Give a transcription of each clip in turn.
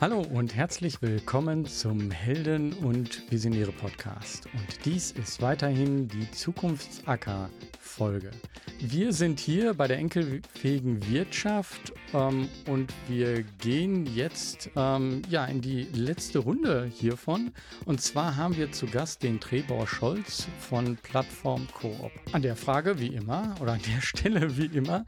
Hallo und herzlich willkommen zum Helden und Visionäre Podcast. Und dies ist weiterhin die Zukunftsacker Folge. Wir sind hier bei der enkelfähigen Wirtschaft ähm, und wir gehen jetzt ähm, ja in die letzte Runde hiervon. Und zwar haben wir zu Gast den Trebor Scholz von Plattform Coop. An der Frage wie immer oder an der Stelle wie immer,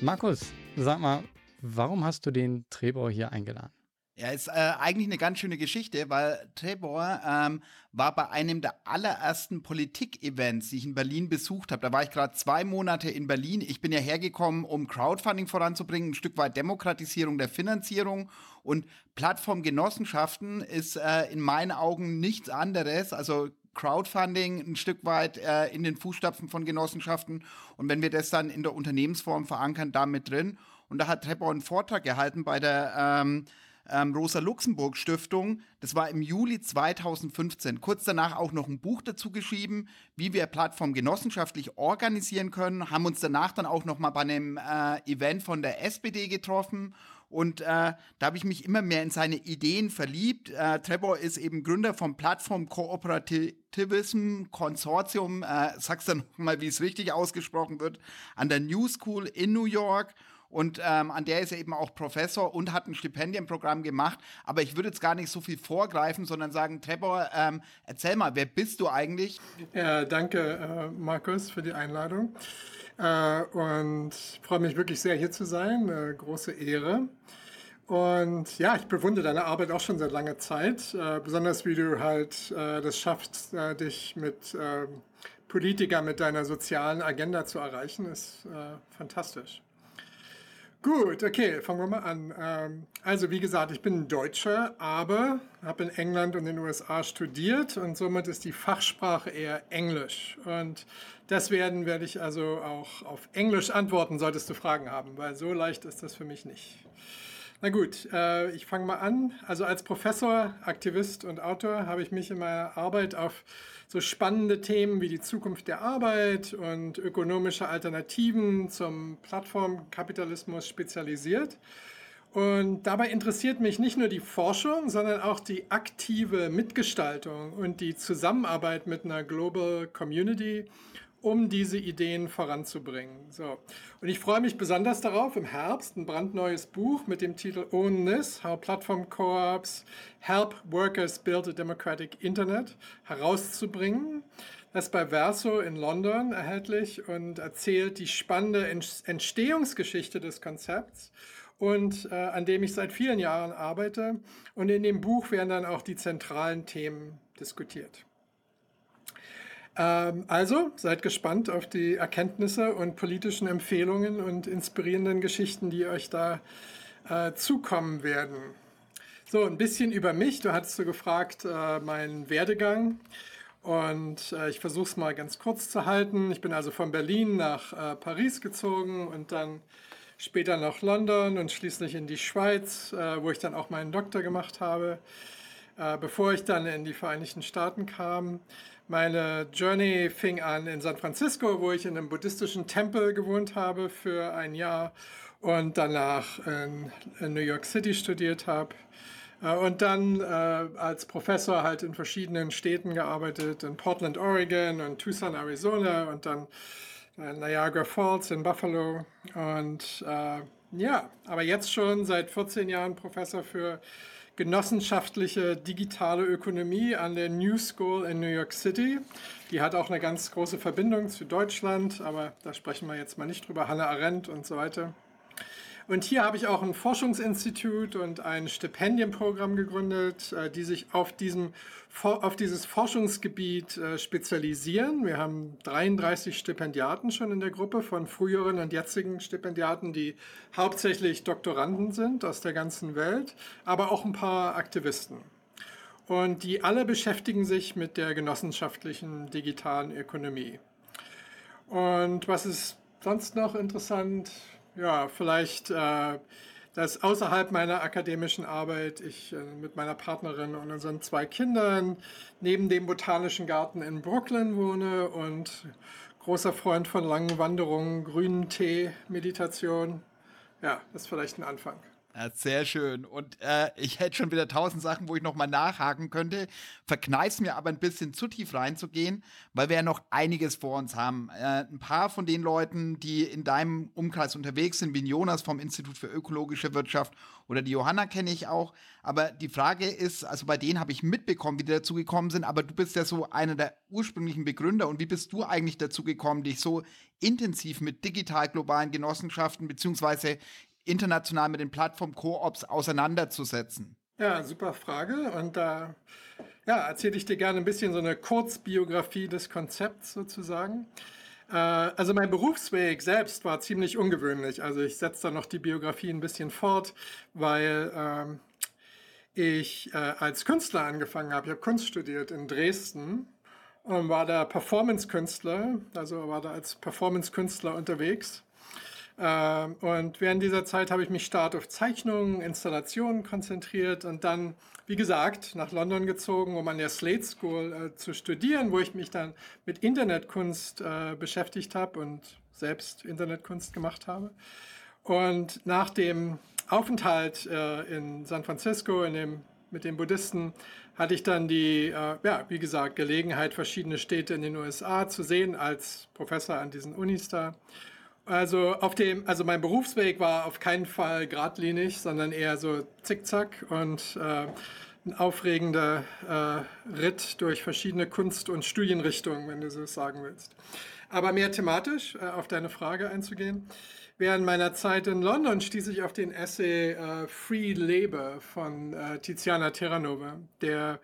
Markus, sag mal, warum hast du den Trebor hier eingeladen? Ja, ist äh, eigentlich eine ganz schöne Geschichte, weil Trebor ähm, war bei einem der allerersten Politik-Events, die ich in Berlin besucht habe. Da war ich gerade zwei Monate in Berlin. Ich bin ja hergekommen, um Crowdfunding voranzubringen, ein Stück weit Demokratisierung der Finanzierung und Plattformgenossenschaften ist äh, in meinen Augen nichts anderes. Also Crowdfunding ein Stück weit äh, in den Fußstapfen von Genossenschaften. Und wenn wir das dann in der Unternehmensform verankern, damit drin. Und da hat Trebor einen Vortrag gehalten bei der ähm, ähm, Rosa-Luxemburg-Stiftung. Das war im Juli 2015. Kurz danach auch noch ein Buch dazu geschrieben, wie wir Plattform genossenschaftlich organisieren können. Haben uns danach dann auch noch mal bei einem äh, Event von der SPD getroffen. Und äh, da habe ich mich immer mehr in seine Ideen verliebt. Äh, Trevor ist eben Gründer vom Plattform Cooperativism Konsortium. Äh, sag's dann mal, wie es richtig ausgesprochen wird, an der New School in New York. Und ähm, an der ist er eben auch Professor und hat ein Stipendienprogramm gemacht. Aber ich würde jetzt gar nicht so viel vorgreifen, sondern sagen, Trevor, ähm, erzähl mal, wer bist du eigentlich? Ja, danke, äh, Markus, für die Einladung. Äh, und freue mich wirklich sehr, hier zu sein. Äh, große Ehre. Und ja, ich bewundere deine Arbeit auch schon seit langer Zeit, äh, besonders wie du halt äh, das schaffst, äh, dich mit äh, Politikern, mit deiner sozialen Agenda zu erreichen, ist äh, fantastisch. Gut, okay, fangen wir mal an. Ähm, also wie gesagt, ich bin Deutscher, aber habe in England und den USA studiert und somit ist die Fachsprache eher Englisch. Und deswegen werde ich also auch auf Englisch antworten, solltest du Fragen haben, weil so leicht ist das für mich nicht. Na gut, äh, ich fange mal an. Also als Professor, Aktivist und Autor habe ich mich in meiner Arbeit auf so spannende Themen wie die Zukunft der Arbeit und ökonomische Alternativen zum Plattformkapitalismus spezialisiert. Und dabei interessiert mich nicht nur die Forschung, sondern auch die aktive Mitgestaltung und die Zusammenarbeit mit einer Global Community um diese Ideen voranzubringen. So. Und ich freue mich besonders darauf, im Herbst ein brandneues Buch mit dem Titel Own This, How Platform Co-ops Help Workers Build a Democratic Internet herauszubringen. Das ist bei Verso in London erhältlich und erzählt die spannende Entstehungsgeschichte des Konzepts und äh, an dem ich seit vielen Jahren arbeite. Und in dem Buch werden dann auch die zentralen Themen diskutiert. Ähm, also seid gespannt auf die Erkenntnisse und politischen Empfehlungen und inspirierenden Geschichten, die euch da äh, zukommen werden. So, ein bisschen über mich. Du hattest so gefragt, äh, meinen Werdegang. Und äh, ich versuche es mal ganz kurz zu halten. Ich bin also von Berlin nach äh, Paris gezogen und dann später nach London und schließlich in die Schweiz, äh, wo ich dann auch meinen Doktor gemacht habe. Äh, bevor ich dann in die Vereinigten Staaten kam, meine Journey fing an in San Francisco, wo ich in einem buddhistischen Tempel gewohnt habe für ein Jahr und danach in, in New York City studiert habe. Äh, und dann äh, als Professor halt in verschiedenen Städten gearbeitet, in Portland, Oregon und Tucson, Arizona und dann in Niagara Falls in Buffalo. Und äh, ja, aber jetzt schon seit 14 Jahren Professor für genossenschaftliche digitale Ökonomie an der New School in New York City. Die hat auch eine ganz große Verbindung zu Deutschland, aber da sprechen wir jetzt mal nicht drüber. Hannah Arendt und so weiter. Und hier habe ich auch ein Forschungsinstitut und ein Stipendienprogramm gegründet, äh, die sich auf, diesem, auf dieses Forschungsgebiet äh, spezialisieren. Wir haben 33 Stipendiaten schon in der Gruppe von früheren und jetzigen Stipendiaten, die hauptsächlich Doktoranden sind aus der ganzen Welt, aber auch ein paar Aktivisten. Und die alle beschäftigen sich mit der genossenschaftlichen digitalen Ökonomie. Und was ist sonst noch interessant? Ja, vielleicht äh, dass außerhalb meiner akademischen Arbeit ich äh, mit meiner Partnerin und unseren zwei Kindern neben dem Botanischen Garten in Brooklyn wohne und großer Freund von langen Wanderungen, grünen Tee, Meditation. Ja, das ist vielleicht ein Anfang. Ja, sehr schön. Und äh, ich hätte schon wieder tausend Sachen, wo ich nochmal nachhaken könnte. Verkneif's mir aber ein bisschen zu tief reinzugehen, weil wir ja noch einiges vor uns haben. Äh, ein paar von den Leuten, die in deinem Umkreis unterwegs sind, wie Jonas vom Institut für ökologische Wirtschaft oder die Johanna kenne ich auch. Aber die Frage ist, also bei denen habe ich mitbekommen, wie die dazu gekommen sind, aber du bist ja so einer der ursprünglichen Begründer. Und wie bist du eigentlich dazu gekommen, dich so intensiv mit digital globalen Genossenschaften beziehungsweise international mit den Plattform-Koops auseinanderzusetzen? Ja, super Frage. Und da äh, ja, erzähle ich dir gerne ein bisschen so eine Kurzbiografie des Konzepts sozusagen. Äh, also mein Berufsweg selbst war ziemlich ungewöhnlich. Also ich setze da noch die Biografie ein bisschen fort, weil ähm, ich äh, als Künstler angefangen habe. Ich habe Kunst studiert in Dresden und war da Performance-Künstler, also war da als Performance-Künstler unterwegs. Ähm, und während dieser Zeit habe ich mich stark auf Zeichnungen, Installationen konzentriert und dann, wie gesagt, nach London gezogen, um an der Slate School äh, zu studieren, wo ich mich dann mit Internetkunst äh, beschäftigt habe und selbst Internetkunst gemacht habe. Und nach dem Aufenthalt äh, in San Francisco in dem, mit den Buddhisten hatte ich dann die, ja, wie gesagt, Gelegenheit, verschiedene Städte in den USA zu sehen als Professor an diesen Unis da. Also auf dem, also mein Berufsweg war auf keinen Fall geradlinig, sondern eher so zickzack und äh, ein aufregender äh, Ritt durch verschiedene Kunst- und Studienrichtungen, wenn du so sagen willst. Aber mehr thematisch äh, auf deine Frage einzugehen. Während meiner Zeit in London stieß ich auf den Essay äh, Free Labor von äh, Tiziana Terranova, der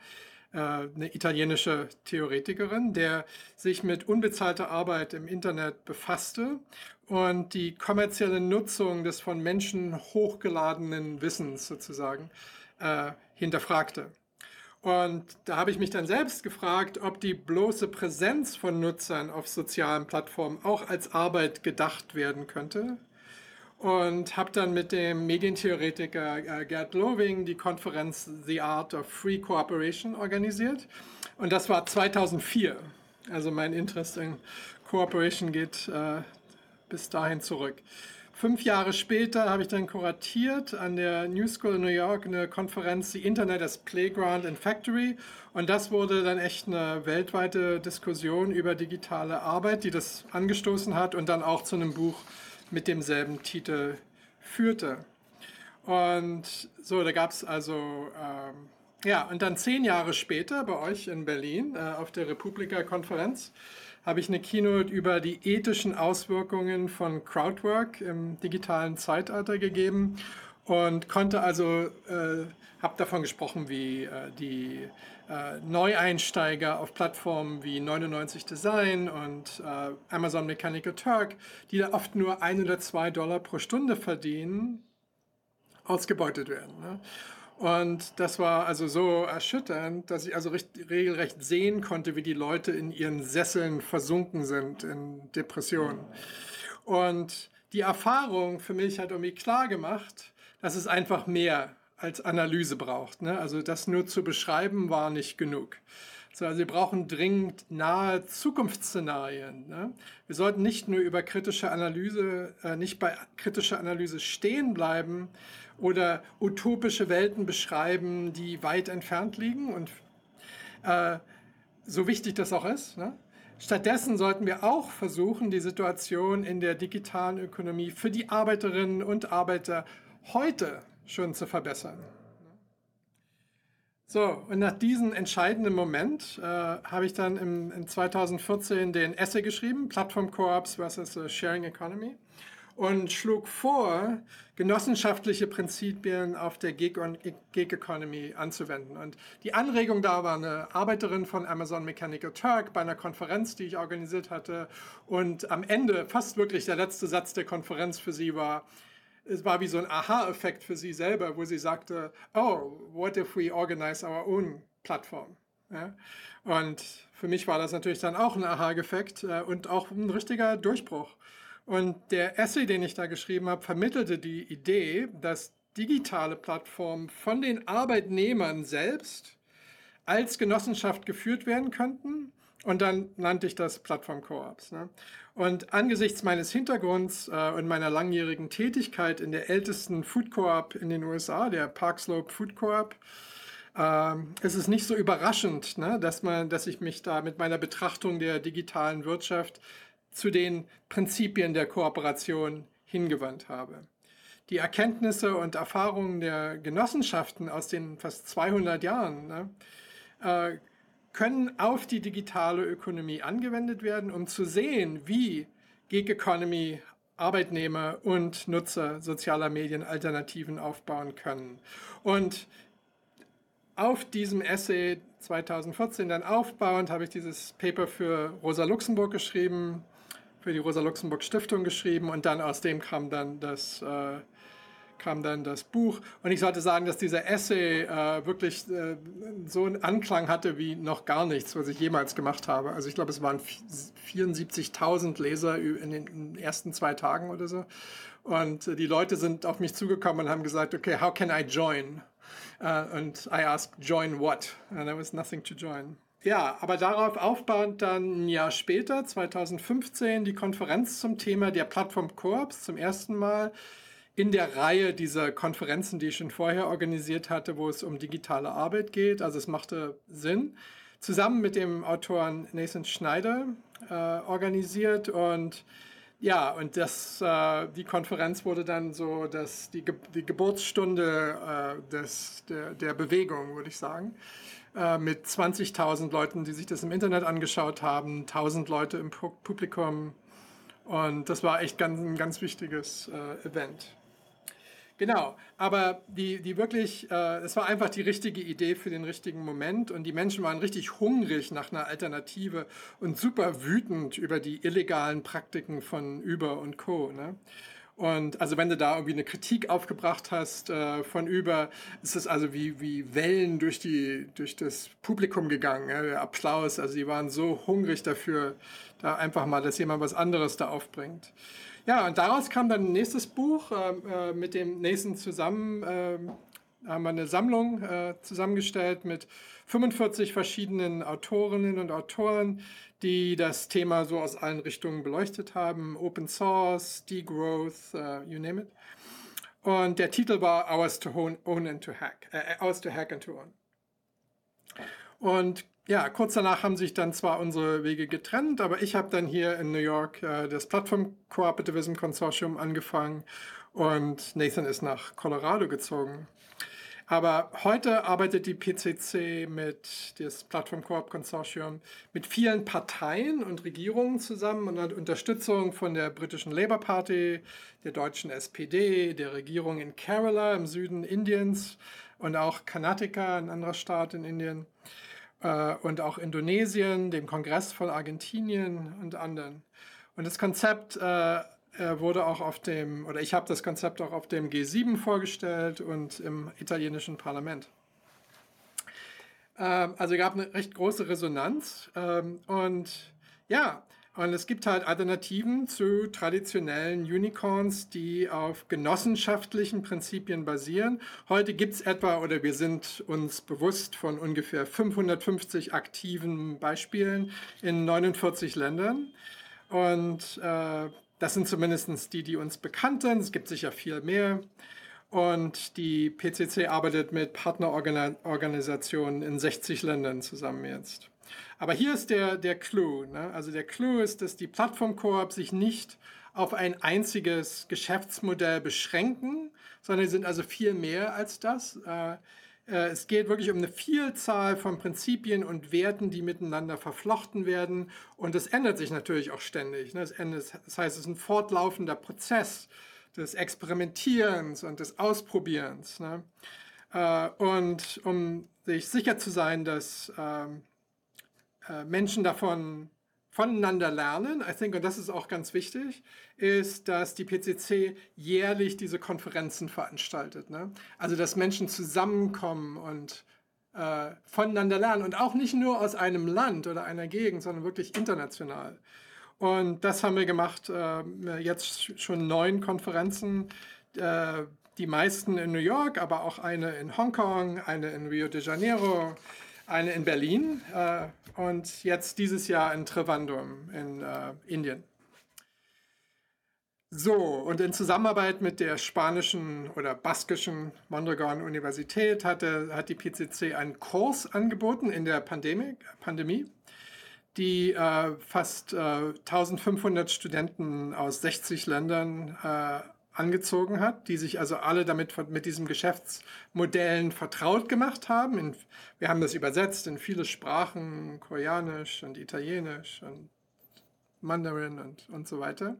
äh, eine italienische Theoretikerin, der sich mit unbezahlter Arbeit im Internet befasste und die kommerzielle Nutzung des von Menschen hochgeladenen Wissens sozusagen äh, hinterfragte. Und da habe ich mich dann selbst gefragt, ob die bloße Präsenz von Nutzern auf sozialen Plattformen auch als Arbeit gedacht werden könnte. Und habe dann mit dem Medientheoretiker äh, Gerd Loving die Konferenz The Art of Free Cooperation organisiert. Und das war 2004. Also mein Interest in Cooperation geht äh, bis dahin zurück. Fünf Jahre später habe ich dann kuratiert an der New School in New York eine Konferenz, die Internet as Playground and Factory. Und das wurde dann echt eine weltweite Diskussion über digitale Arbeit, die das angestoßen hat und dann auch zu einem Buch mit demselben Titel führte. Und so, da gab es also, ähm, ja, und dann zehn Jahre später bei euch in Berlin äh, auf der Republika-Konferenz habe ich eine Keynote über die ethischen Auswirkungen von Crowdwork im digitalen Zeitalter gegeben und konnte also, äh, habe davon gesprochen, wie äh, die äh, Neueinsteiger auf Plattformen wie 99 Design und äh, Amazon Mechanical Turk, die da oft nur ein oder zwei Dollar pro Stunde verdienen, ausgebeutet werden. Ne? Und das war also so erschütternd, dass ich also regelrecht sehen konnte, wie die Leute in ihren Sesseln versunken sind in Depressionen. Und die Erfahrung für mich hat irgendwie klar gemacht, dass es einfach mehr als Analyse braucht. Ne? Also das nur zu beschreiben war nicht genug. Also wir brauchen dringend nahe Zukunftsszenarien. Ne? Wir sollten nicht nur über kritische Analyse, äh, nicht bei kritischer Analyse stehen bleiben, oder utopische Welten beschreiben, die weit entfernt liegen und äh, so wichtig das auch ist. Ne? Stattdessen sollten wir auch versuchen, die Situation in der digitalen Ökonomie für die Arbeiterinnen und Arbeiter heute schon zu verbessern. So, und nach diesem entscheidenden Moment äh, habe ich dann im, in 2014 den Essay geschrieben, Plattform Co-ops versus Sharing Economy und schlug vor, genossenschaftliche Prinzipien auf der Gig, Gig Economy anzuwenden. Und die Anregung da war eine Arbeiterin von Amazon Mechanical Turk bei einer Konferenz, die ich organisiert hatte. Und am Ende, fast wirklich der letzte Satz der Konferenz für sie war, es war wie so ein Aha-Effekt für sie selber, wo sie sagte, oh, what if we organize our own platform? Ja? Und für mich war das natürlich dann auch ein Aha-Effekt äh, und auch ein richtiger Durchbruch. Und der Essay, den ich da geschrieben habe, vermittelte die Idee, dass digitale Plattformen von den Arbeitnehmern selbst als Genossenschaft geführt werden könnten Und dann nannte ich das Plattform Koops. Ne? Und angesichts meines Hintergrunds äh, und meiner langjährigen Tätigkeit in der ältesten Food Coop in den USA, der Park Slope Food Coop, äh, ist es nicht so überraschend, ne, dass, man, dass ich mich da mit meiner Betrachtung der digitalen Wirtschaft zu den Prinzipien der Kooperation hingewandt habe. Die Erkenntnisse und Erfahrungen der Genossenschaften aus den fast 200 Jahren ne, äh, können auf die digitale Ökonomie angewendet werden, um zu sehen, wie Gig Economy Arbeitnehmer und Nutzer sozialer Medien Alternativen aufbauen können. Und auf diesem Essay 2014 dann aufbauend habe ich dieses Paper für Rosa Luxemburg geschrieben, für die Rosa Luxemburg Stiftung geschrieben und dann aus dem kam dann das äh, kam dann das Buch. Und ich sollte sagen, dass dieser Essay äh, wirklich äh, so einen Anklang hatte wie noch gar nichts, was ich jemals gemacht habe. Also ich glaube, es waren 74.000 Leser in den ersten zwei Tagen oder so. Und äh, die Leute sind auf mich zugekommen und haben gesagt, okay, how can I join? Uh, und I asked, join what? And there was nothing to join. Ja, aber darauf aufbauend dann ein Jahr später, 2015, die Konferenz zum Thema der Plattform Corps zum ersten Mal in der Reihe dieser Konferenzen, die ich schon vorher organisiert hatte, wo es um digitale Arbeit geht. Also es machte Sinn. Zusammen mit dem Autoren Nathan Schneider äh, organisiert und ja, und das, äh, die Konferenz wurde dann so dass die, Ge die Geburtsstunde äh, des, der, der Bewegung, würde ich sagen, äh, mit 20.000 Leuten, die sich das im Internet angeschaut haben, 1.000 Leute im Publikum. Und das war echt ganz, ein ganz wichtiges äh, Event. Genau, aber die, die wirklich, äh, es war einfach die richtige Idee für den richtigen Moment und die Menschen waren richtig hungrig nach einer Alternative und super wütend über die illegalen Praktiken von Uber und Co. Ne? Und also wenn du da irgendwie eine Kritik aufgebracht hast äh, von über, ist es also wie, wie Wellen durch, die, durch das Publikum gegangen, ja? der Applaus, also die waren so hungrig dafür, da einfach mal, dass jemand was anderes da aufbringt. Ja, und daraus kam dann ein nächstes Buch äh, äh, mit dem nächsten zusammen. Äh, haben wir eine Sammlung äh, zusammengestellt mit 45 verschiedenen Autorinnen und Autoren, die das Thema so aus allen Richtungen beleuchtet haben. Open Source, Degrowth, uh, you name it. Und der Titel war Ours to Own, own and to Hack. Äh, Ours to Hack and to Own. Und ja, kurz danach haben sich dann zwar unsere Wege getrennt, aber ich habe dann hier in New York äh, das Plattform Cooperativism Consortium angefangen und Nathan ist nach Colorado gezogen. Aber heute arbeitet die PCC mit das Plattform Coop Consortium mit vielen Parteien und Regierungen zusammen und hat Unterstützung von der britischen Labour Party, der deutschen SPD, der Regierung in Kerala im Süden Indiens und auch Karnataka, ein anderer Staat in Indien und auch Indonesien, dem Kongress von Argentinien und anderen. Und das Konzept äh, wurde auch auf dem, oder ich habe das Konzept auch auf dem G7 vorgestellt und im italienischen Parlament. Ähm, also gab eine recht große Resonanz. Ähm, und ja, und es gibt halt Alternativen zu traditionellen Unicorns, die auf genossenschaftlichen Prinzipien basieren. Heute gibt es etwa, oder wir sind uns bewusst von ungefähr 550 aktiven Beispielen in 49 Ländern. Und äh, das sind zumindest die, die uns bekannt sind. Es gibt sicher viel mehr. Und die PCC arbeitet mit Partnerorganisationen in 60 Ländern zusammen jetzt. Aber hier ist der, der Clou. Ne? Also der Clou ist, dass die Plattform-Koop sich nicht auf ein einziges Geschäftsmodell beschränken, sondern sie sind also viel mehr als das. Äh, äh, es geht wirklich um eine Vielzahl von Prinzipien und Werten, die miteinander verflochten werden. Und das ändert sich natürlich auch ständig. Ne? Das heißt, es ist ein fortlaufender Prozess des Experimentierens und des Ausprobierens. Ne? Äh, und um sich sicher zu sein, dass ähm, äh, Menschen davon voneinander lernen, I think, und das ist auch ganz wichtig, ist, dass die PCC jährlich diese Konferenzen veranstaltet. Ne? Also, dass Menschen zusammenkommen und äh, voneinander lernen und auch nicht nur aus einem Land oder einer Gegend, sondern wirklich international. Und das haben wir gemacht, äh, jetzt schon neun Konferenzen, äh, die meisten in New York, aber auch eine in Hongkong, eine in Rio de Janeiro, eine in Berlin äh, und jetzt dieses Jahr in Trivandrum in äh, Indien. So, und in Zusammenarbeit mit der spanischen oder baskischen Mondragon Universität hatte, hat die PCC einen Kurs angeboten in der Pandemie, Pandemie die äh, fast äh, 1500 Studenten aus 60 Ländern äh, angezogen hat, die sich also alle damit mit diesen Geschäftsmodellen vertraut gemacht haben. In, wir haben das übersetzt in viele Sprachen, Koreanisch und Italienisch und Mandarin und, und so weiter.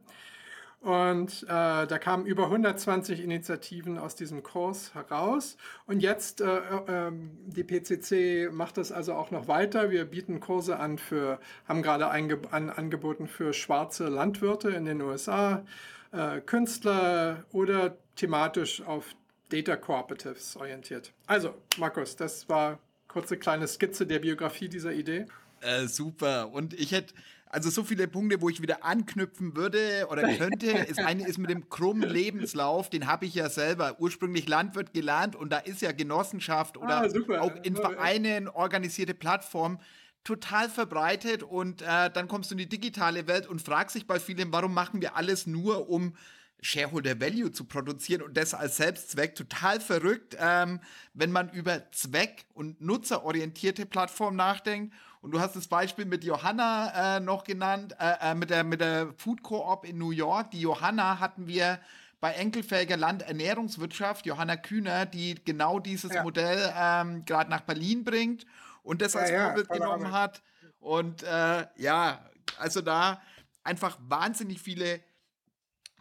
Und äh, da kamen über 120 Initiativen aus diesem Kurs heraus. Und jetzt, äh, äh, die PCC macht das also auch noch weiter. Wir bieten Kurse an für, haben gerade an, angeboten für schwarze Landwirte in den USA, äh, Künstler oder thematisch auf Data Cooperatives orientiert. Also, Markus, das war kurze kleine Skizze der Biografie dieser Idee. Äh, super. Und ich hätte also so viele Punkte, wo ich wieder anknüpfen würde oder könnte. Das eine ist mit dem krummen Lebenslauf, den habe ich ja selber ursprünglich Landwirt gelernt und da ist ja Genossenschaft oder ah, auch in Vereinen organisierte Plattformen total verbreitet und äh, dann kommst du in die digitale Welt und fragst dich bei vielen, warum machen wir alles nur, um Shareholder Value zu produzieren und das als Selbstzweck total verrückt, ähm, wenn man über Zweck- und nutzerorientierte Plattformen nachdenkt. Und du hast das Beispiel mit Johanna äh, noch genannt, äh, äh, mit, der, mit der Food Co-op in New York. Die Johanna hatten wir bei Enkelfähiger Landernährungswirtschaft, Johanna Kühner, die genau dieses ja. Modell ähm, gerade nach Berlin bringt und das als ja, Vorbild genommen Arbeit. hat. Und äh, ja, also da einfach wahnsinnig viele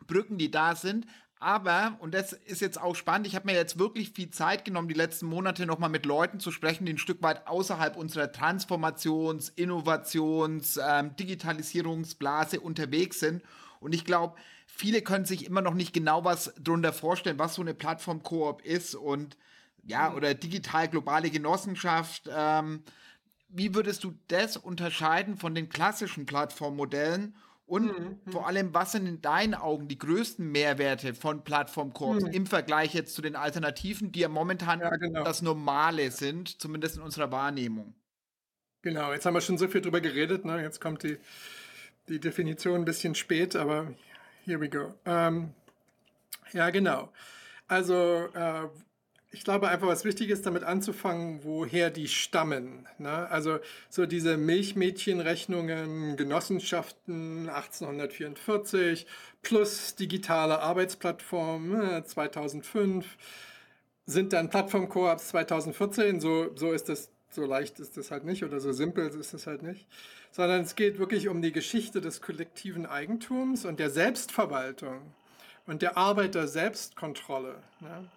Brücken, die da sind. Aber, und das ist jetzt auch spannend, ich habe mir jetzt wirklich viel Zeit genommen, die letzten Monate nochmal mit Leuten zu sprechen, die ein Stück weit außerhalb unserer Transformations-, Innovations-, ähm, Digitalisierungsblase unterwegs sind. Und ich glaube, viele können sich immer noch nicht genau was darunter vorstellen, was so eine Plattform-Koop ist und ja, mhm. oder digital globale Genossenschaft. Ähm, wie würdest du das unterscheiden von den klassischen Plattformmodellen? Und mhm. vor mhm. allem, was sind in deinen Augen die größten Mehrwerte von Plattformkorps mhm. im Vergleich jetzt zu den Alternativen, die ja momentan ja, genau. das Normale sind, zumindest in unserer Wahrnehmung? Genau, jetzt haben wir schon so viel drüber geredet. Ne? Jetzt kommt die, die Definition ein bisschen spät, aber here we go. Ähm, ja, genau. Also, äh, ich glaube einfach, was wichtig ist, damit anzufangen, woher die stammen. Ne? Also so diese Milchmädchenrechnungen, Genossenschaften 1844 plus digitale Arbeitsplattform 2005 ne, sind dann Plattformkoops 2014. So, so ist das, so leicht ist das halt nicht oder so simpel ist das halt nicht. Sondern es geht wirklich um die Geschichte des kollektiven Eigentums und der Selbstverwaltung und der Arbeiter-Selbstkontrolle. Ne?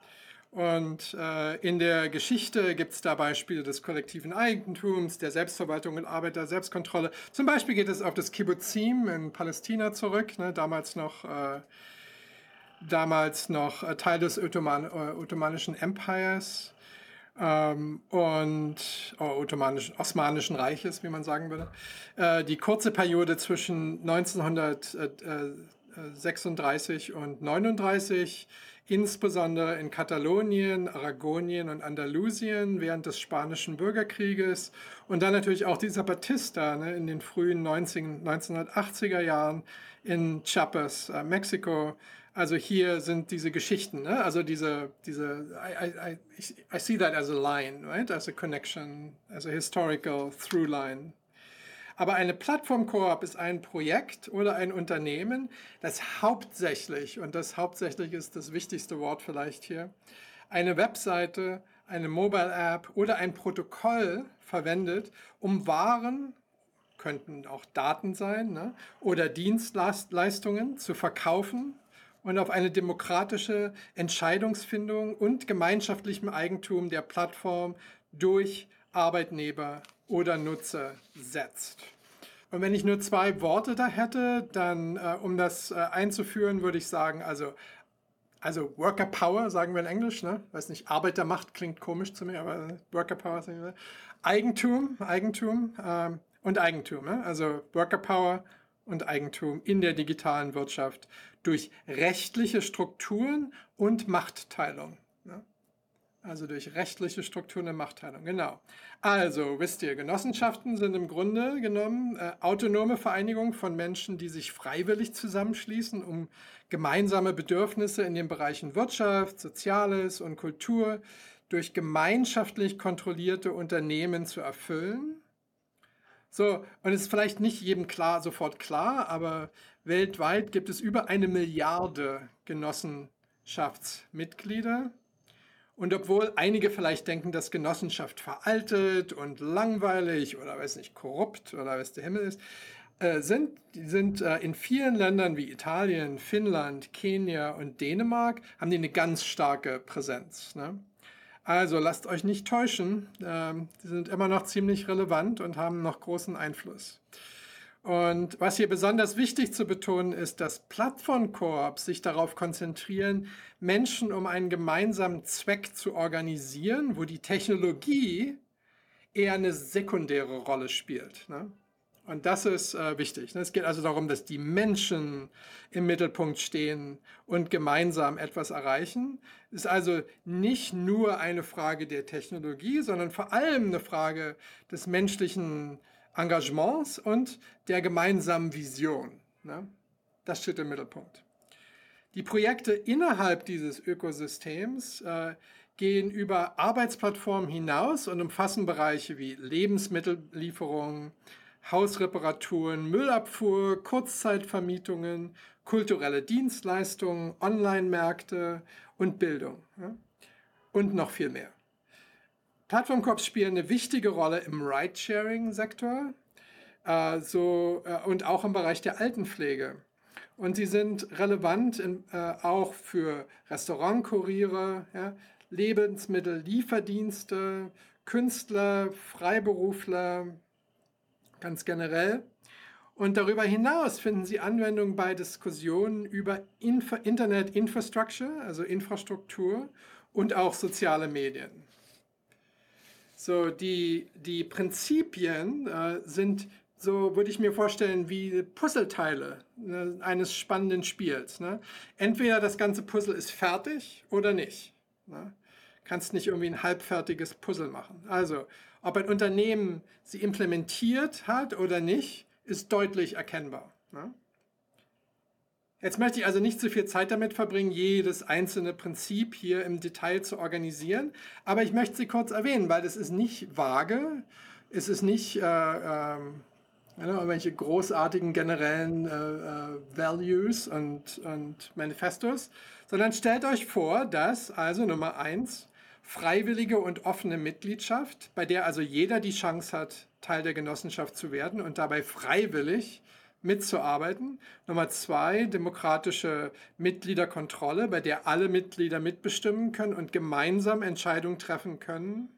Und äh, in der Geschichte gibt es da Beispiele des kollektiven Eigentums, der Selbstverwaltung und Arbeiter Selbstkontrolle. Zum Beispiel geht es auf das Kibbutzim in Palästina zurück, ne, damals noch, äh, damals noch äh, Teil des Ottoman äh, Ottomanischen Empires ähm, und oh, Ottomanischen, Osmanischen Reiches, wie man sagen würde. Äh, die kurze Periode zwischen 1936 und 1939 insbesondere in Katalonien, Aragonien und Andalusien während des Spanischen Bürgerkrieges und dann natürlich auch die Zapatista ne, in den frühen 19, 1980er Jahren in Chiapas, äh, Mexiko. Also hier sind diese Geschichten, ne? also diese, diese I, I, I, I see that as a line, right? as a connection, as a historical through line. Aber eine Plattform-Koop ist ein Projekt oder ein Unternehmen, das hauptsächlich, und das hauptsächlich ist das wichtigste Wort vielleicht hier, eine Webseite, eine Mobile-App oder ein Protokoll verwendet, um Waren, könnten auch Daten sein, ne, oder Dienstleistungen zu verkaufen und auf eine demokratische Entscheidungsfindung und gemeinschaftlichem Eigentum der Plattform durch Arbeitnehmer oder Nutzer setzt. Und wenn ich nur zwei Worte da hätte, dann, äh, um das äh, einzuführen, würde ich sagen, also, also Worker Power, sagen wir in Englisch, ne? Weiß nicht, Arbeitermacht klingt komisch zu mir, aber Worker Power, Eigentum, Eigentum ähm, und Eigentum, ne? also Worker Power und Eigentum in der digitalen Wirtschaft durch rechtliche Strukturen und Machtteilung. Also durch rechtliche Strukturen der Machtteilung, genau. Also, wisst ihr, Genossenschaften sind im Grunde genommen äh, autonome Vereinigungen von Menschen, die sich freiwillig zusammenschließen, um gemeinsame Bedürfnisse in den Bereichen Wirtschaft, Soziales und Kultur durch gemeinschaftlich kontrollierte Unternehmen zu erfüllen. So, und es ist vielleicht nicht jedem klar, sofort klar, aber weltweit gibt es über eine Milliarde Genossenschaftsmitglieder. Und obwohl einige vielleicht denken, dass Genossenschaft veraltet und langweilig oder weiß nicht, korrupt oder was der Himmel ist, äh, sind, sind äh, in vielen Ländern wie Italien, Finnland, Kenia und Dänemark, haben die eine ganz starke Präsenz. Ne? Also lasst euch nicht täuschen, äh, die sind immer noch ziemlich relevant und haben noch großen Einfluss. Und was hier besonders wichtig zu betonen ist, dass Plattform-Koops sich darauf konzentrieren, Menschen um einen gemeinsamen Zweck zu organisieren, wo die Technologie eher eine sekundäre Rolle spielt. Ne? Und das ist äh, wichtig. Ne? Es geht also darum, dass die Menschen im Mittelpunkt stehen und gemeinsam etwas erreichen. Es ist also nicht nur eine Frage der Technologie, sondern vor allem eine Frage des menschlichen Engagements und der gemeinsamen Vision. Ne? Das steht im Mittelpunkt. Die Projekte innerhalb dieses Ökosystems äh, gehen über Arbeitsplattformen hinaus und umfassen Bereiche wie Lebensmittellieferung, Hausreparaturen, Müllabfuhr, Kurzzeitvermietungen, kulturelle Dienstleistungen, Online-Märkte und Bildung. Ja? Und noch viel mehr. Plattformcops spielen eine wichtige Rolle im Ride-Sharing-Sektor äh, so, äh, und auch im Bereich der Altenpflege. Und sie sind relevant in, äh, auch für Restaurantkuriere, ja, Lebensmittellieferdienste, Künstler, Freiberufler, ganz generell. Und darüber hinaus finden Sie Anwendung bei Diskussionen über Inf Internet Infrastructure, also Infrastruktur und auch soziale Medien. So, die, die Prinzipien äh, sind, so würde ich mir vorstellen, wie Puzzleteile ne, eines spannenden Spiels. Ne? Entweder das ganze Puzzle ist fertig oder nicht. Ne? Kannst nicht irgendwie ein halbfertiges Puzzle machen. Also, ob ein Unternehmen sie implementiert hat oder nicht, ist deutlich erkennbar. Ne? Jetzt möchte ich also nicht zu viel Zeit damit verbringen, jedes einzelne Prinzip hier im Detail zu organisieren, aber ich möchte sie kurz erwähnen, weil das ist nicht vage, es ist nicht äh, äh, irgendwelche großartigen generellen äh, äh, Values und, und Manifestos, sondern stellt euch vor, dass also Nummer eins freiwillige und offene Mitgliedschaft, bei der also jeder die Chance hat, Teil der Genossenschaft zu werden und dabei freiwillig mitzuarbeiten. Nummer zwei, demokratische Mitgliederkontrolle, bei der alle Mitglieder mitbestimmen können und gemeinsam Entscheidungen treffen können.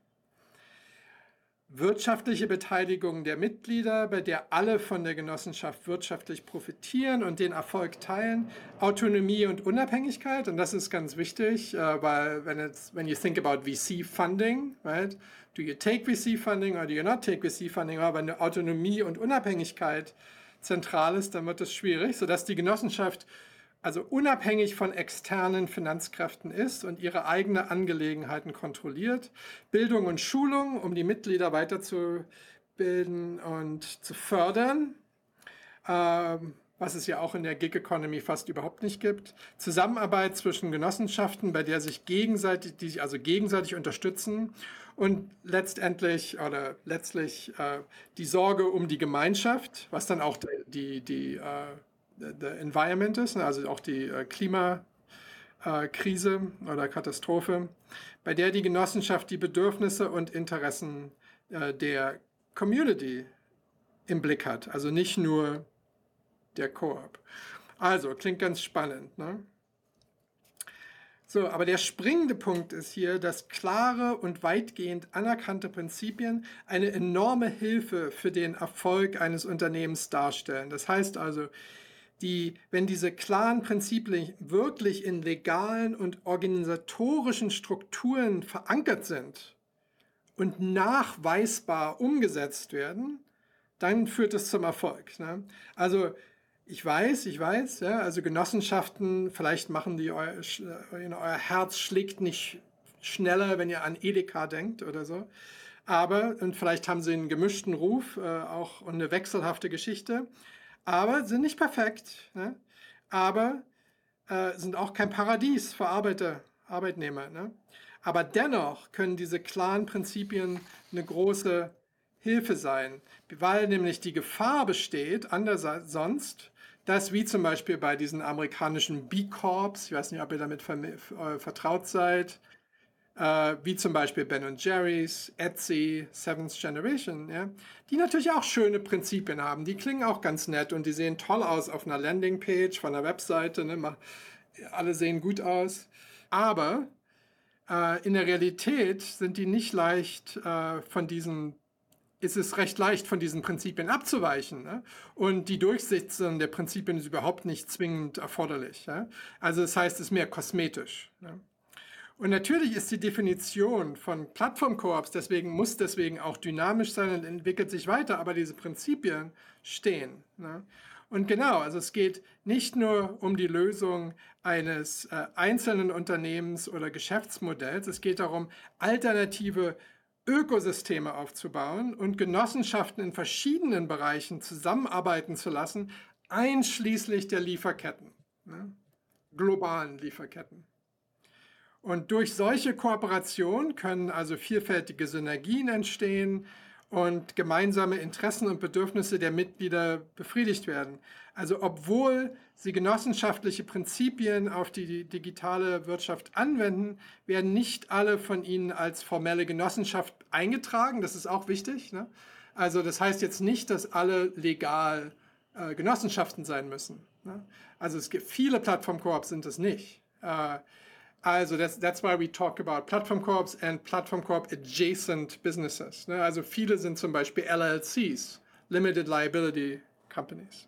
Wirtschaftliche Beteiligung der Mitglieder, bei der alle von der Genossenschaft wirtschaftlich profitieren und den Erfolg teilen. Autonomie und Unabhängigkeit, und das ist ganz wichtig, äh, weil wenn it's, when you think about VC funding, right, do you take VC funding or do you not take VC funding, aber eine Autonomie und Unabhängigkeit zentral ist, dann wird es schwierig, sodass die Genossenschaft also unabhängig von externen Finanzkräften ist und ihre eigenen Angelegenheiten kontrolliert. Bildung und Schulung, um die Mitglieder weiterzubilden und zu fördern, ähm, was es ja auch in der Gig Economy fast überhaupt nicht gibt. Zusammenarbeit zwischen Genossenschaften, bei der sich gegenseitig, die sich also gegenseitig unterstützen und letztendlich oder letztlich äh, die Sorge um die Gemeinschaft, was dann auch die, die äh, the Environment ist, ne, also auch die äh, Klimakrise äh, oder Katastrophe, bei der die Genossenschaft die Bedürfnisse und Interessen äh, der Community im Blick hat, also nicht nur der Koop. Also, klingt ganz spannend. Ne? So, aber der springende Punkt ist hier, dass klare und weitgehend anerkannte Prinzipien eine enorme Hilfe für den Erfolg eines Unternehmens darstellen. Das heißt also, die, wenn diese klaren Prinzipien wirklich in legalen und organisatorischen Strukturen verankert sind und nachweisbar umgesetzt werden, dann führt es zum Erfolg. Ne? Also ich weiß, ich weiß, ja, also Genossenschaften, vielleicht machen die, euer, euer Herz schlägt nicht schneller, wenn ihr an Edeka denkt oder so. Aber, und vielleicht haben sie einen gemischten Ruf, äh, auch eine wechselhafte Geschichte, aber sind nicht perfekt. Ne? Aber äh, sind auch kein Paradies für Arbeiter, Arbeitnehmer. Ne? Aber dennoch können diese klaren Prinzipien eine große Hilfe sein, weil nämlich die Gefahr besteht, anders als sonst, dass wie zum Beispiel bei diesen amerikanischen B-Corps, ich weiß nicht, ob ihr damit äh, vertraut seid, äh, wie zum Beispiel Ben Jerry's, Etsy, Seventh Generation, ja, die natürlich auch schöne Prinzipien haben. Die klingen auch ganz nett und die sehen toll aus auf einer Landingpage von einer Webseite. Ne? Alle sehen gut aus. Aber äh, in der Realität sind die nicht leicht äh, von diesen ist es recht leicht, von diesen Prinzipien abzuweichen. Ne? Und die Durchsetzung der Prinzipien ist überhaupt nicht zwingend erforderlich. Ja? Also das heißt, es ist mehr kosmetisch. Ne? Und natürlich ist die Definition von Plattform-Koops, deswegen muss deswegen auch dynamisch sein und entwickelt sich weiter, aber diese Prinzipien stehen. Ne? Und genau, also es geht nicht nur um die Lösung eines äh, einzelnen Unternehmens oder Geschäftsmodells, es geht darum, alternative Ökosysteme aufzubauen und Genossenschaften in verschiedenen Bereichen zusammenarbeiten zu lassen, einschließlich der Lieferketten, ne? globalen Lieferketten. Und durch solche Kooperation können also vielfältige Synergien entstehen und gemeinsame Interessen und Bedürfnisse der Mitglieder befriedigt werden. Also obwohl sie genossenschaftliche Prinzipien auf die digitale Wirtschaft anwenden, werden nicht alle von ihnen als formelle Genossenschaft eingetragen. Das ist auch wichtig. Ne? Also das heißt jetzt nicht, dass alle legal äh, Genossenschaften sein müssen. Ne? Also es gibt viele Plattform-Koops sind es nicht. Äh, also that's, that's why we talk about Platform Corps and Platform Corp adjacent businesses. Ne? Also viele sind zum Beispiel LLCs, Limited Liability Companies.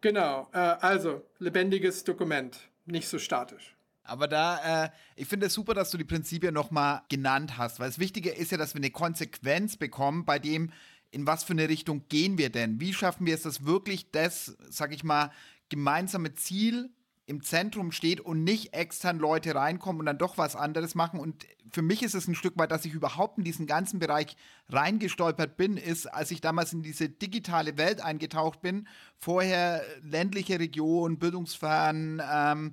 Genau, äh, also lebendiges Dokument, nicht so statisch. Aber da, äh, ich finde es super, dass du die Prinzipien nochmal genannt hast, weil das Wichtige ist ja, dass wir eine Konsequenz bekommen bei dem, in was für eine Richtung gehen wir denn? Wie schaffen wir es, dass wirklich das, sag ich mal, gemeinsame Ziel im Zentrum steht und nicht extern Leute reinkommen und dann doch was anderes machen. Und für mich ist es ein Stück weit, dass ich überhaupt in diesen ganzen Bereich reingestolpert bin, ist, als ich damals in diese digitale Welt eingetaucht bin. Vorher ländliche Region, bildungsfern, ähm,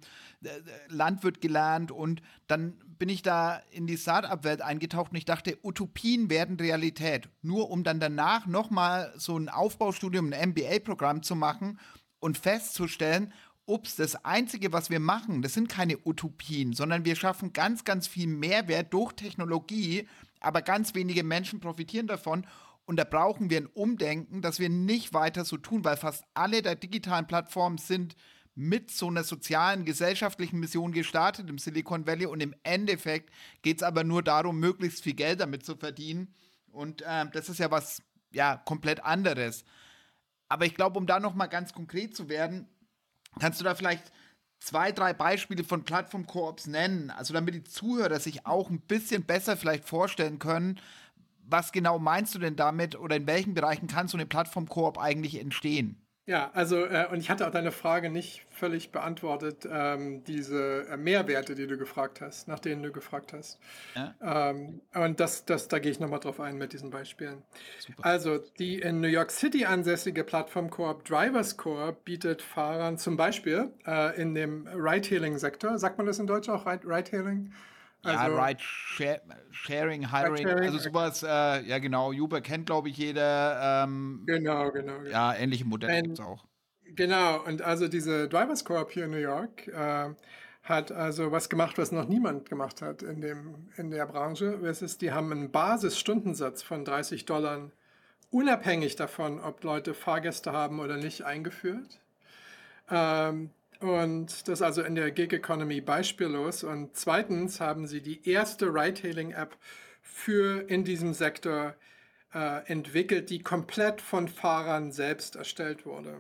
Landwirt gelernt und dann bin ich da in die Startup-Welt eingetaucht und ich dachte, Utopien werden Realität. Nur um dann danach nochmal so ein Aufbaustudium, ein MBA-Programm zu machen und festzustellen, ups, das Einzige, was wir machen, das sind keine Utopien, sondern wir schaffen ganz, ganz viel Mehrwert durch Technologie, aber ganz wenige Menschen profitieren davon. Und da brauchen wir ein Umdenken, dass wir nicht weiter so tun, weil fast alle der digitalen Plattformen sind mit so einer sozialen, gesellschaftlichen Mission gestartet im Silicon Valley und im Endeffekt geht es aber nur darum, möglichst viel Geld damit zu verdienen. Und ähm, das ist ja was ja komplett anderes. Aber ich glaube, um da noch mal ganz konkret zu werden, Kannst du da vielleicht zwei, drei Beispiele von Plattform-Koops nennen? Also damit die Zuhörer sich auch ein bisschen besser vielleicht vorstellen können, was genau meinst du denn damit oder in welchen Bereichen kann so eine Plattform-Koop eigentlich entstehen? Ja, also, äh, und ich hatte auch deine Frage nicht völlig beantwortet, ähm, diese äh, Mehrwerte, die du gefragt hast, nach denen du gefragt hast. Ja. Ähm, und das, das, da gehe ich nochmal drauf ein mit diesen Beispielen. Super. Also, die in New York City ansässige Plattform Coop Drivers Corp bietet Fahrern zum Beispiel äh, in dem Ride-Hailing-Sektor, sagt man das in Deutsch auch, Ride-Hailing? Also, ja, Ride Sharing, Hiring, Ride also sowas, äh, ja genau, Uber kennt glaube ich jeder. Ähm, genau, genau, genau. Ja, ähnliche Modelle gibt es auch. Genau, und also diese Drivers Corp hier in New York äh, hat also was gemacht, was noch niemand gemacht hat in, dem, in der Branche. Das ist, die haben einen Basisstundensatz von 30 Dollar, unabhängig davon, ob Leute Fahrgäste haben oder nicht, eingeführt. Ähm, und das ist also in der Gig Economy beispiellos. Und zweitens haben sie die erste Ride-Hailing-App für in diesem Sektor äh, entwickelt, die komplett von Fahrern selbst erstellt wurde.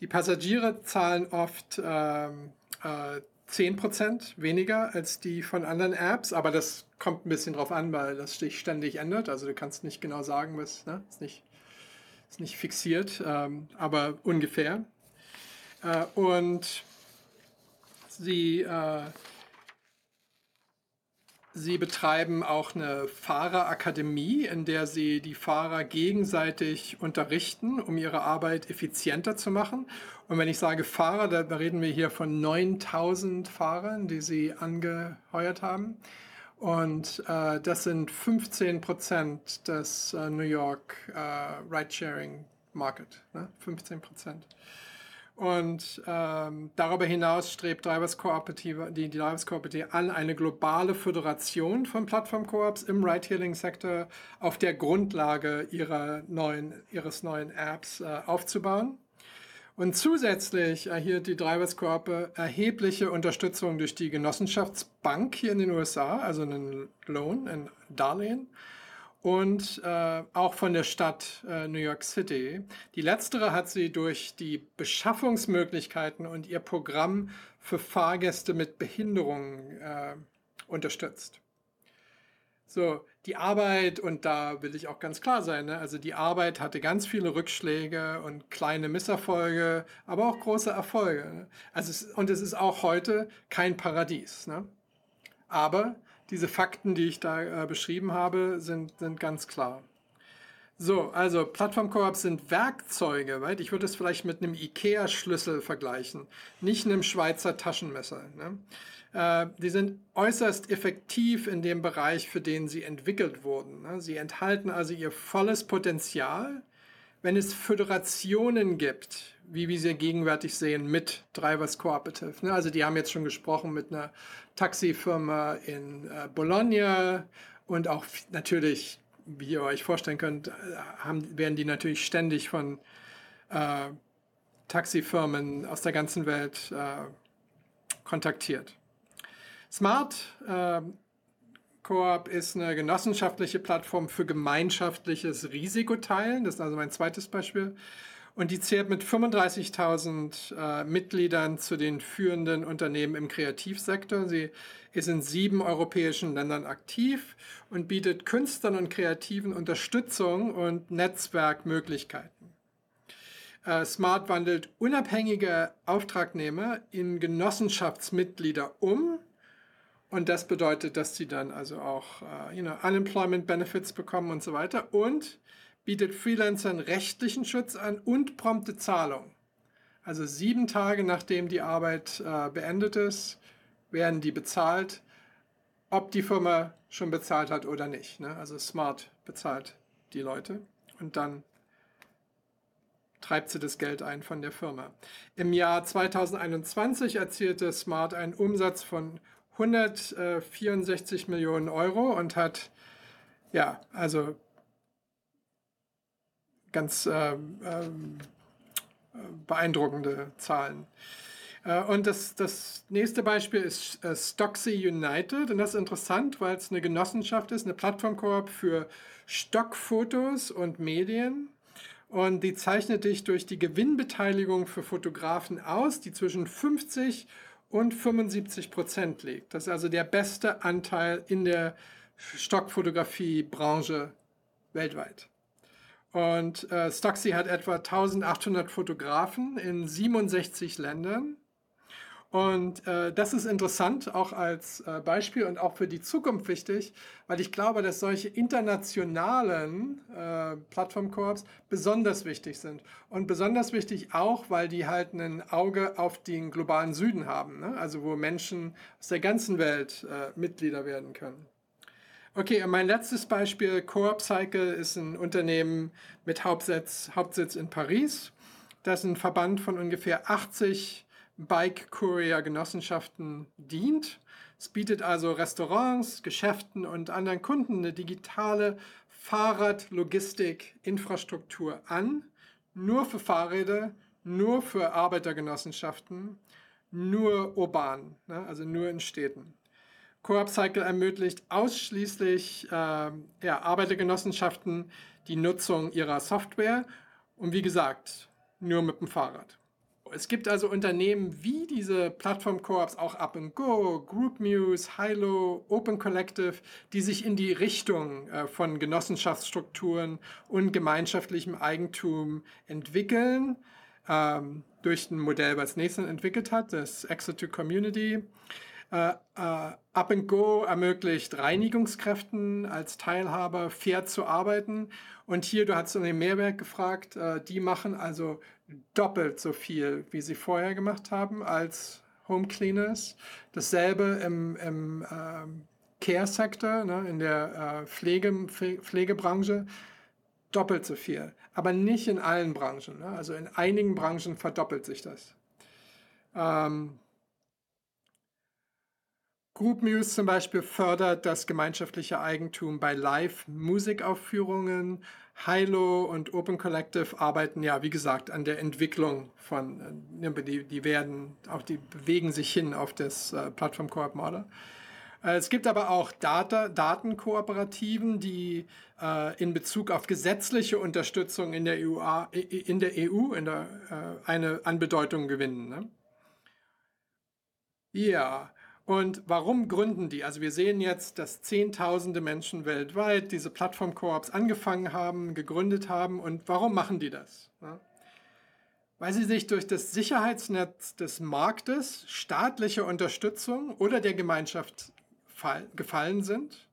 Die Passagiere zahlen oft ähm, äh, 10% weniger als die von anderen Apps, aber das kommt ein bisschen drauf an, weil das sich ständig ändert. Also du kannst nicht genau sagen, was, ne? ist, nicht, ist nicht fixiert, ähm, aber ungefähr. Äh, und sie, äh, Sie betreiben auch eine Fahrerakademie, in der sie die Fahrer gegenseitig unterrichten, um ihre Arbeit effizienter zu machen. Und wenn ich sage Fahrer, da reden wir hier von 9000 Fahrern, die sie angeheuert haben. Und äh, das sind 15 Prozent des äh, New York äh, Ridesharing Market. Ne? 15 Prozent. Und ähm, darüber hinaus strebt Drivers Cooperative, die, die Drivers Cooperative an, eine globale Föderation von Plattform-Koops im Ride-Hailing-Sektor auf der Grundlage ihrer neuen, ihres neuen Apps äh, aufzubauen. Und zusätzlich erhielt die Drivers Coop erhebliche Unterstützung durch die Genossenschaftsbank hier in den USA, also einen Loan, ein Darlehen und äh, auch von der Stadt äh, New York City. Die letztere hat sie durch die Beschaffungsmöglichkeiten und ihr Programm für Fahrgäste mit Behinderungen äh, unterstützt. So, die Arbeit, und da will ich auch ganz klar sein, ne? also die Arbeit hatte ganz viele Rückschläge und kleine Misserfolge, aber auch große Erfolge. Ne? Also es, und es ist auch heute kein Paradies. Ne? Aber diese Fakten, die ich da äh, beschrieben habe, sind, sind ganz klar. So, also Plattform-Koops sind Werkzeuge, right? ich würde es vielleicht mit einem IKEA-Schlüssel vergleichen, nicht einem Schweizer Taschenmesser. Ne? Äh, die sind äußerst effektiv in dem Bereich, für den sie entwickelt wurden. Ne? Sie enthalten also ihr volles Potenzial, wenn es Föderationen gibt, wie wir sie gegenwärtig sehen mit Drivers Cooperative. Ne? Also die haben jetzt schon gesprochen mit einer Taxifirma in äh, Bologna und auch natürlich, wie ihr euch vorstellen könnt, äh, haben, werden die natürlich ständig von äh, Taxifirmen aus der ganzen Welt äh, kontaktiert. Smart äh, Coop ist eine genossenschaftliche Plattform für gemeinschaftliches Risikoteilen. Das ist also mein zweites Beispiel. Und die zählt mit 35.000 äh, Mitgliedern zu den führenden Unternehmen im Kreativsektor. Sie ist in sieben europäischen Ländern aktiv und bietet Künstlern und Kreativen Unterstützung und Netzwerkmöglichkeiten. Äh, Smart wandelt unabhängige Auftragnehmer in Genossenschaftsmitglieder um. Und das bedeutet, dass sie dann also auch uh, you know, Unemployment Benefits bekommen und so weiter. Und bietet Freelancern rechtlichen Schutz an und prompte Zahlung. Also sieben Tage nachdem die Arbeit äh, beendet ist, werden die bezahlt, ob die Firma schon bezahlt hat oder nicht. Ne? Also Smart bezahlt die Leute und dann treibt sie das Geld ein von der Firma. Im Jahr 2021 erzielte Smart einen Umsatz von 164 Millionen Euro und hat ja, also ganz äh, äh, beeindruckende Zahlen. Äh, und das, das nächste Beispiel ist äh, Stocksy United. Und das ist interessant, weil es eine Genossenschaft ist, eine Plattformkoop für Stockfotos und Medien. Und die zeichnet dich durch die Gewinnbeteiligung für Fotografen aus, die zwischen 50 und 75 Prozent liegt. Das ist also der beste Anteil in der Stockfotografie-Branche weltweit. Und äh, Stuxy hat etwa 1800 Fotografen in 67 Ländern. Und äh, das ist interessant, auch als äh, Beispiel und auch für die Zukunft wichtig, weil ich glaube, dass solche internationalen äh, Plattformkorps besonders wichtig sind. Und besonders wichtig auch, weil die halt ein Auge auf den globalen Süden haben, ne? also wo Menschen aus der ganzen Welt äh, Mitglieder werden können. Okay, mein letztes Beispiel, Coop Cycle ist ein Unternehmen mit Hauptsitz, Hauptsitz in Paris. Das ein Verband von ungefähr 80 Bike-Courier-Genossenschaften dient. Es bietet also Restaurants, Geschäften und anderen Kunden eine digitale Fahrradlogistik-Infrastruktur an, nur für Fahrräder, nur für Arbeitergenossenschaften, nur urban, ne, also nur in Städten. Coop Cycle ermöglicht ausschließlich äh, ja, Arbeitergenossenschaften die Nutzung ihrer Software und wie gesagt, nur mit dem Fahrrad. Es gibt also Unternehmen wie diese Plattform-Koops, auch Up and Go, Group Muse, Hilo, Open Collective, die sich in die Richtung äh, von Genossenschaftsstrukturen und gemeinschaftlichem Eigentum entwickeln, ähm, durch ein Modell, was Nathan entwickelt hat, das Exit to Community. Äh, äh, Up and Go ermöglicht Reinigungskräften als Teilhaber fair zu arbeiten. Und hier, du hast um den Mehrwert gefragt, äh, die machen also doppelt so viel, wie sie vorher gemacht haben als Home Cleaners. Dasselbe im, im ähm, Care-Sektor, ne, in der äh, Pflege, Pflegebranche, doppelt so viel. Aber nicht in allen Branchen. Ne? Also in einigen Branchen verdoppelt sich das. Ähm, Group Muse zum Beispiel fördert das gemeinschaftliche Eigentum bei Live-Musikaufführungen. Hilo und Open Collective arbeiten ja, wie gesagt, an der Entwicklung von, äh, die, die werden, auch die bewegen sich hin auf das äh, Plattform Coop Model. Äh, es gibt aber auch Data, Datenkooperativen, die äh, in Bezug auf gesetzliche Unterstützung in der EU, in der, EU in der, äh, eine an Bedeutung gewinnen. Ne? Ja, und warum gründen die? Also wir sehen jetzt, dass Zehntausende Menschen weltweit diese Plattform-Koops angefangen haben, gegründet haben. Und warum machen die das? Weil sie sich durch das Sicherheitsnetz des Marktes, staatliche Unterstützung oder der Gemeinschaft gefallen sind.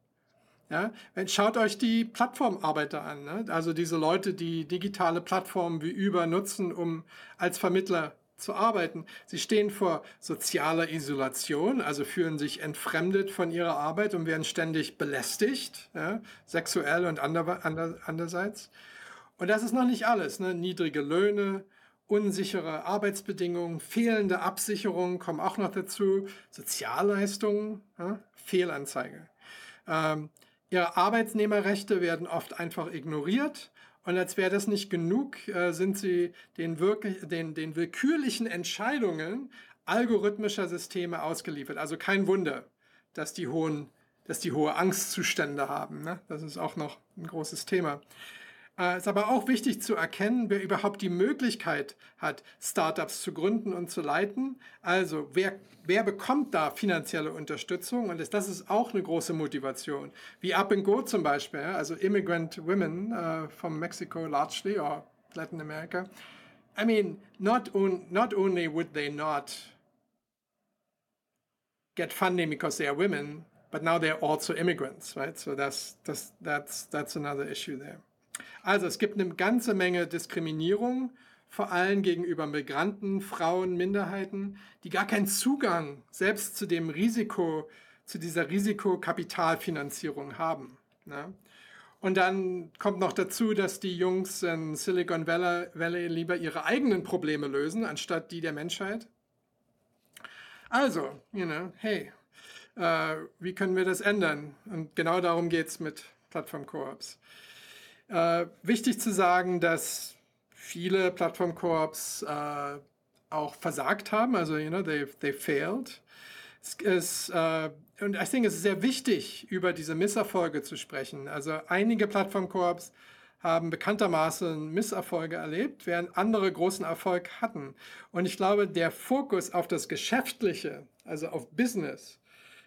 Ja, schaut euch die Plattformarbeiter an, ne? also diese Leute, die digitale Plattformen wie Uber nutzen, um als Vermittler zu arbeiten. Sie stehen vor sozialer Isolation, also fühlen sich entfremdet von ihrer Arbeit und werden ständig belästigt, ja? sexuell und ander, ander, andererseits. Und das ist noch nicht alles. Ne? Niedrige Löhne, unsichere Arbeitsbedingungen, fehlende Absicherung kommen auch noch dazu, Sozialleistungen, ja, Fehlanzeige. Ähm, ihre Arbeitsnehmerrechte werden oft einfach ignoriert und als wäre das nicht genug, äh, sind sie den, wirklich, den, den willkürlichen Entscheidungen algorithmischer Systeme ausgeliefert. Also kein Wunder, dass die hohen dass die hohe Angstzustände haben. Ne? Das ist auch noch ein großes Thema. Es äh, ist aber auch wichtig zu erkennen, wer überhaupt die Möglichkeit hat, Startups zu gründen und zu leiten. Also wer, wer bekommt da finanzielle Unterstützung? Und das ist auch eine große Motivation. Wie Up and Go zum Beispiel, also Immigrant Women uh, from Mexico largely or Latin America. I mean, not, on, not only would they not get funding because they are women, but now they're also immigrants, right? So that's, that's, that's, that's another issue there. Also es gibt eine ganze Menge Diskriminierung, vor allem gegenüber Migranten, Frauen, Minderheiten, die gar keinen Zugang selbst zu dem Risiko, zu dieser Risikokapitalfinanzierung haben. Ne? Und dann kommt noch dazu, dass die Jungs in Silicon Valley lieber ihre eigenen Probleme lösen, anstatt die der Menschheit. Also, you know, hey, äh, wie können wir das ändern? Und genau darum geht es mit Plattform-Koops. Äh, wichtig zu sagen, dass viele Plattform-Koops äh, auch versagt haben, also, you know, they, they failed. Es ist, äh, und ich denke, es ist sehr wichtig, über diese Misserfolge zu sprechen. Also einige Plattform-Koops haben bekanntermaßen Misserfolge erlebt, während andere großen Erfolg hatten. Und ich glaube, der Fokus auf das Geschäftliche, also auf Business,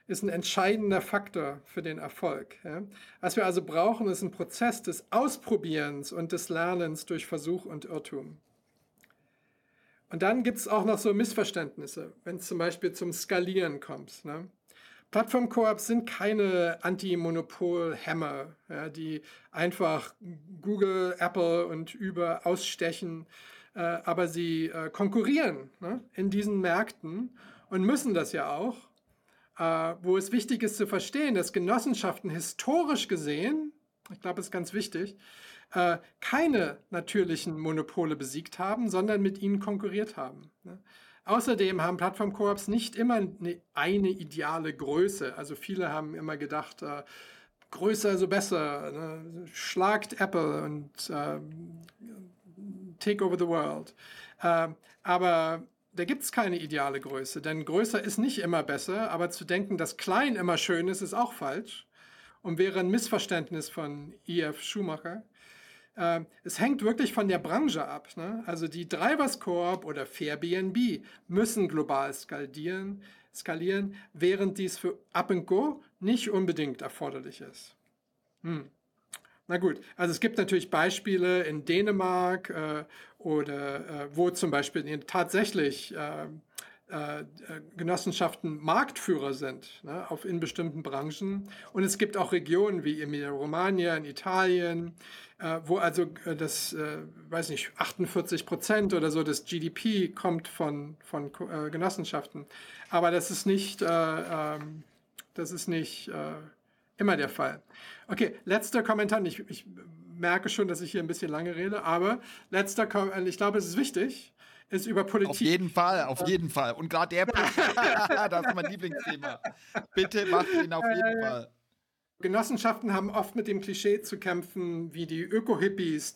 ist ein entscheidender Faktor für den Erfolg. Ja. Was wir also brauchen, ist ein Prozess des Ausprobierens und des Lernens durch Versuch und Irrtum. Und dann gibt es auch noch so Missverständnisse, wenn es zum Beispiel zum Skalieren kommt. Ne? Plattform-Koops sind keine Anti-Monopol-Hämmer, ja, die einfach Google, Apple und Uber ausstechen, äh, aber sie äh, konkurrieren ne, in diesen Märkten und müssen das ja auch äh, wo es wichtig ist zu verstehen, dass Genossenschaften historisch gesehen, ich glaube, es ist ganz wichtig, äh, keine natürlichen Monopole besiegt haben, sondern mit ihnen konkurriert haben. Ne? Außerdem haben Plattform-Koops nicht immer eine, eine, ideale Größe. Also viele haben immer gedacht, äh, größer, so besser. Ne? Schlagt Apple und äh, take over the world. Äh, aber da gibt es keine ideale Größe, denn größer ist nicht immer besser, aber zu denken, dass klein immer schön ist, ist auch falsch und wäre ein Missverständnis von E.F. Schumacher. Äh, es hängt wirklich von der Branche ab. Ne? Also die Drivers Corp oder Fairbnb müssen global skalieren, skalieren, während dies für Up Go nicht unbedingt erforderlich ist. Hm. Na gut, also es gibt natürlich Beispiele in Dänemark äh, oder äh, wo zum Beispiel tatsächlich äh, äh, Genossenschaften Marktführer sind ne, auf, in bestimmten Branchen. Und es gibt auch Regionen wie Emilia-Romagna in Italien, äh, wo also äh, das, äh, weiß nicht, 48 Prozent oder so des GDP kommt von, von äh, Genossenschaften. Aber das ist nicht, äh, ähm, das ist nicht immer der Fall. Okay, letzter Kommentar. Ich, ich merke schon, dass ich hier ein bisschen lange rede, aber letzter Kommentar, ich glaube, es ist wichtig ist über Politik. Auf jeden Fall, auf jeden Fall. Und gerade der das ist mein Lieblingsthema. Bitte macht ihn auf jeden Fall. Genossenschaften haben oft mit dem Klischee zu kämpfen, wie die Öko-Hippies,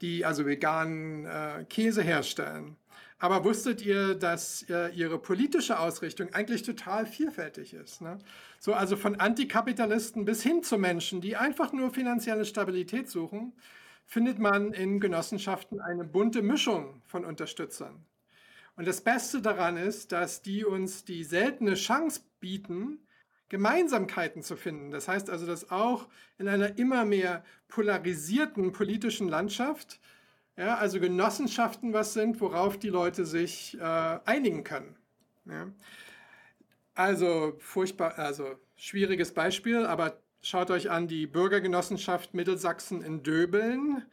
die also veganen äh, Käse herstellen. Aber wusstet ihr, dass äh, ihre politische Ausrichtung eigentlich total vielfältig ist? Ne? So, also von Antikapitalisten bis hin zu Menschen, die einfach nur finanzielle Stabilität suchen findet man in Genossenschaften eine bunte Mischung von Unterstützern. Und das Beste daran ist, dass die uns die seltene Chance bieten, Gemeinsamkeiten zu finden. Das heißt also, dass auch in einer immer mehr polarisierten politischen Landschaft, ja, also Genossenschaften was sind, worauf die Leute sich äh, einigen können. Ja. Also furchtbar, also schwieriges Beispiel, aber Schaut euch an die Bürgergenossenschaft Mittelsachsen in Döbeln.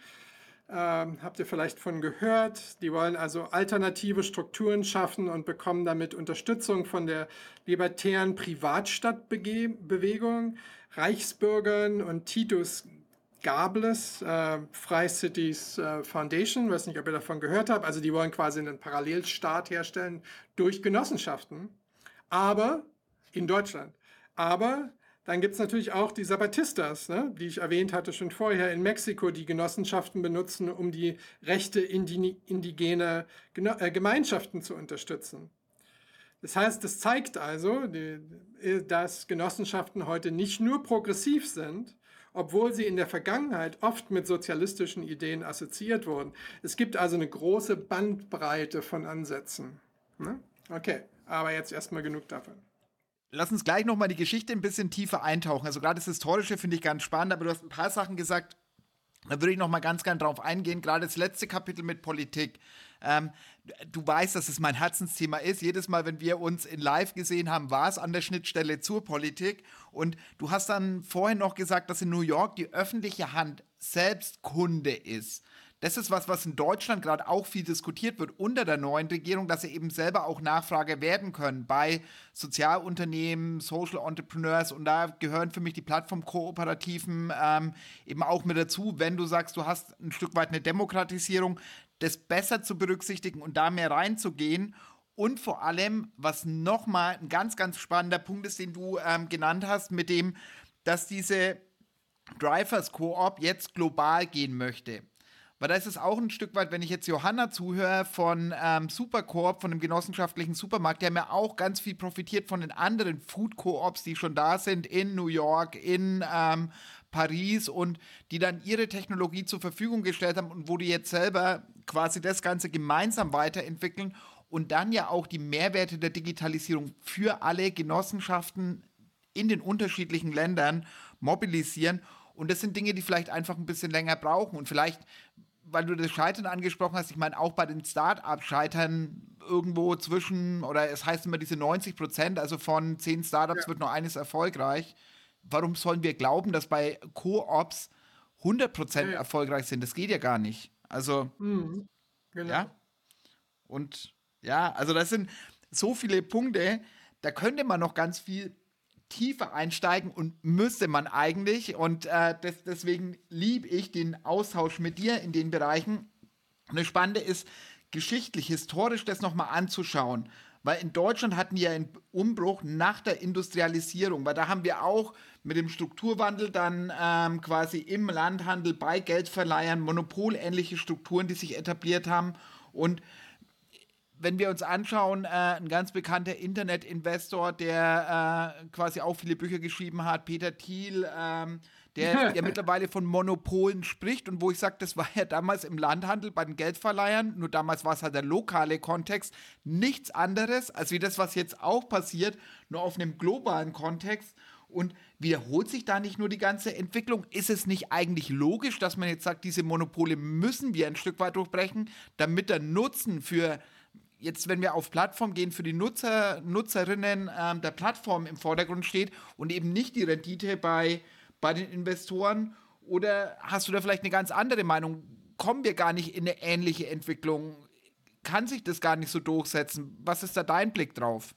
Ähm, habt ihr vielleicht von gehört? Die wollen also alternative Strukturen schaffen und bekommen damit Unterstützung von der libertären Privatstadtbewegung, Reichsbürgern und Titus Gables, äh, Free Cities äh, Foundation, weiß nicht, ob ihr davon gehört habt. Also die wollen quasi einen Parallelstaat herstellen durch Genossenschaften, aber in Deutschland. Aber dann gibt es natürlich auch die Zapatistas, ne, die ich erwähnt hatte schon vorher in Mexiko, die Genossenschaften benutzen, um die Rechte indigener äh, Gemeinschaften zu unterstützen. Das heißt, das zeigt also, dass Genossenschaften heute nicht nur progressiv sind, obwohl sie in der Vergangenheit oft mit sozialistischen Ideen assoziiert wurden. Es gibt also eine große Bandbreite von Ansätzen. Ne? Okay, aber jetzt erstmal genug davon lass uns gleich noch mal die Geschichte ein bisschen tiefer eintauchen. Also gerade das Historische finde ich ganz spannend, aber du hast ein paar Sachen gesagt, da würde ich noch mal ganz gern drauf eingehen. Gerade das letzte Kapitel mit Politik. Ähm, du weißt, dass es mein Herzensthema ist. Jedes Mal, wenn wir uns in Live gesehen haben, war es an der Schnittstelle zur Politik. Und du hast dann vorhin noch gesagt, dass in New York die öffentliche Hand selbst Kunde ist. Das ist was, was in Deutschland gerade auch viel diskutiert wird unter der neuen Regierung, dass sie eben selber auch Nachfrage werden können bei Sozialunternehmen, Social Entrepreneurs und da gehören für mich die Plattformkooperativen ähm, eben auch mit dazu, wenn du sagst, du hast ein Stück weit eine Demokratisierung, das besser zu berücksichtigen und da mehr reinzugehen und vor allem, was nochmal ein ganz, ganz spannender Punkt ist, den du ähm, genannt hast, mit dem, dass diese Drivers Co-op jetzt global gehen möchte. Weil da ist es auch ein Stück weit, wenn ich jetzt Johanna zuhöre von ähm, Supercoop, von dem genossenschaftlichen Supermarkt, die haben ja auch ganz viel profitiert von den anderen Food Co-ops, die schon da sind in New York, in ähm, Paris und die dann ihre Technologie zur Verfügung gestellt haben und wo die jetzt selber quasi das Ganze gemeinsam weiterentwickeln und dann ja auch die Mehrwerte der Digitalisierung für alle Genossenschaften in den unterschiedlichen Ländern mobilisieren. Und das sind Dinge, die vielleicht einfach ein bisschen länger brauchen. Und vielleicht weil du das Scheitern angesprochen hast, ich meine, auch bei den Start-ups scheitern irgendwo zwischen, oder es heißt immer diese 90 Prozent, also von zehn Startups ja. wird nur eines erfolgreich. Warum sollen wir glauben, dass bei Co-ops 100 Prozent ja. erfolgreich sind? Das geht ja gar nicht. Also, mhm. genau. ja. Und ja, also das sind so viele Punkte, da könnte man noch ganz viel tiefer einsteigen und müsste man eigentlich. Und äh, das, deswegen liebe ich den Austausch mit dir in den Bereichen. Und das Spannende ist, geschichtlich, historisch das nochmal anzuschauen. Weil in Deutschland hatten wir einen Umbruch nach der Industrialisierung, weil da haben wir auch mit dem Strukturwandel dann ähm, quasi im Landhandel bei Geldverleihern monopolähnliche Strukturen, die sich etabliert haben. Und wenn wir uns anschauen, äh, ein ganz bekannter Internetinvestor, der äh, quasi auch viele Bücher geschrieben hat, Peter Thiel, ähm, der, der mittlerweile von Monopolen spricht und wo ich sage, das war ja damals im Landhandel bei den Geldverleihern, nur damals war es halt der lokale Kontext, nichts anderes als wie das, was jetzt auch passiert, nur auf einem globalen Kontext. Und wiederholt sich da nicht nur die ganze Entwicklung? Ist es nicht eigentlich logisch, dass man jetzt sagt, diese Monopole müssen wir ein Stück weit durchbrechen, damit der Nutzen für jetzt, wenn wir auf Plattform gehen, für die Nutzer, Nutzerinnen ähm, der Plattform im Vordergrund steht und eben nicht die Rendite bei, bei den Investoren? Oder hast du da vielleicht eine ganz andere Meinung? Kommen wir gar nicht in eine ähnliche Entwicklung? Kann sich das gar nicht so durchsetzen? Was ist da dein Blick drauf?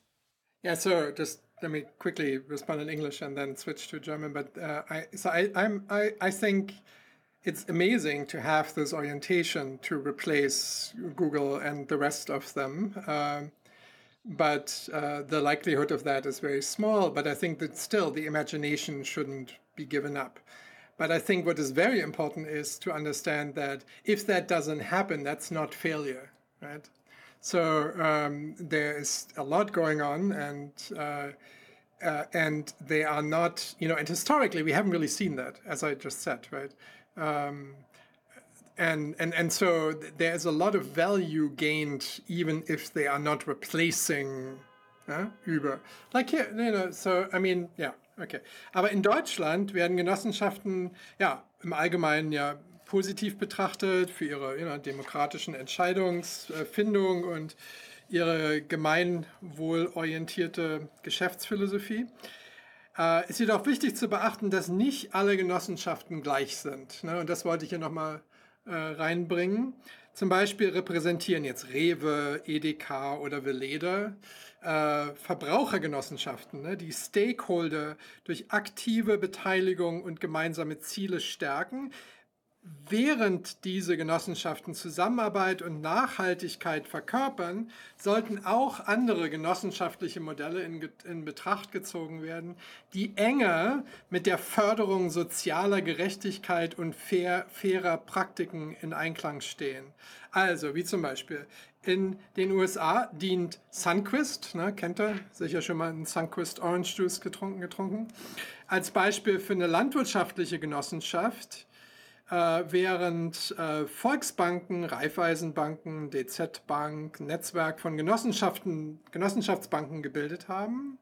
Yeah, so just let me quickly respond in English and then switch to German. But uh, I, so I, I'm, I, I think it's amazing to have this orientation to replace Google and the rest of them. Um, but uh, the likelihood of that is very small. But I think that still the imagination shouldn't be given up. But I think what is very important is to understand that if that doesn't happen, that's not failure, right? So um, there is a lot going on, and uh, uh, and they are not, you know, and historically we haven't really seen that, as I just said, right? Um, and and and so there's a lot of value gained even if they are not replacing uh, Uber. Like here, you know, so I mean, yeah, okay. Aber in Deutschland werden Genossenschaften ja im Allgemeinen ja positiv betrachtet für ihre you know, demokratischen Entscheidungsfindung und ihre gemeinwohlorientierte Geschäftsphilosophie. Äh, ist jedoch wichtig zu beachten, dass nicht alle Genossenschaften gleich sind. Ne? Und das wollte ich hier nochmal äh, reinbringen. Zum Beispiel repräsentieren jetzt Rewe, EDK oder Veleda äh, Verbrauchergenossenschaften, ne, die Stakeholder durch aktive Beteiligung und gemeinsame Ziele stärken, während diese Genossenschaften Zusammenarbeit und Nachhaltigkeit verkörpern, sollten auch andere genossenschaftliche Modelle in, in, Betracht gezogen werden, die enger mit der Förderung sozialer Gerechtigkeit und fair, fairer Praktiken in Einklang stehen. Also, wie zum Beispiel in den USA dient Sunquist, ne, kennt ihr sicher schon mal einen Sunquist Orange Juice getrunken, getrunken, als Beispiel für eine landwirtschaftliche Genossenschaft, äh, während äh, Volksbanken, Raiffeisenbanken, DZ Bank, Netzwerk von Genossenschaften, Genossenschaftsbanken gebildet haben.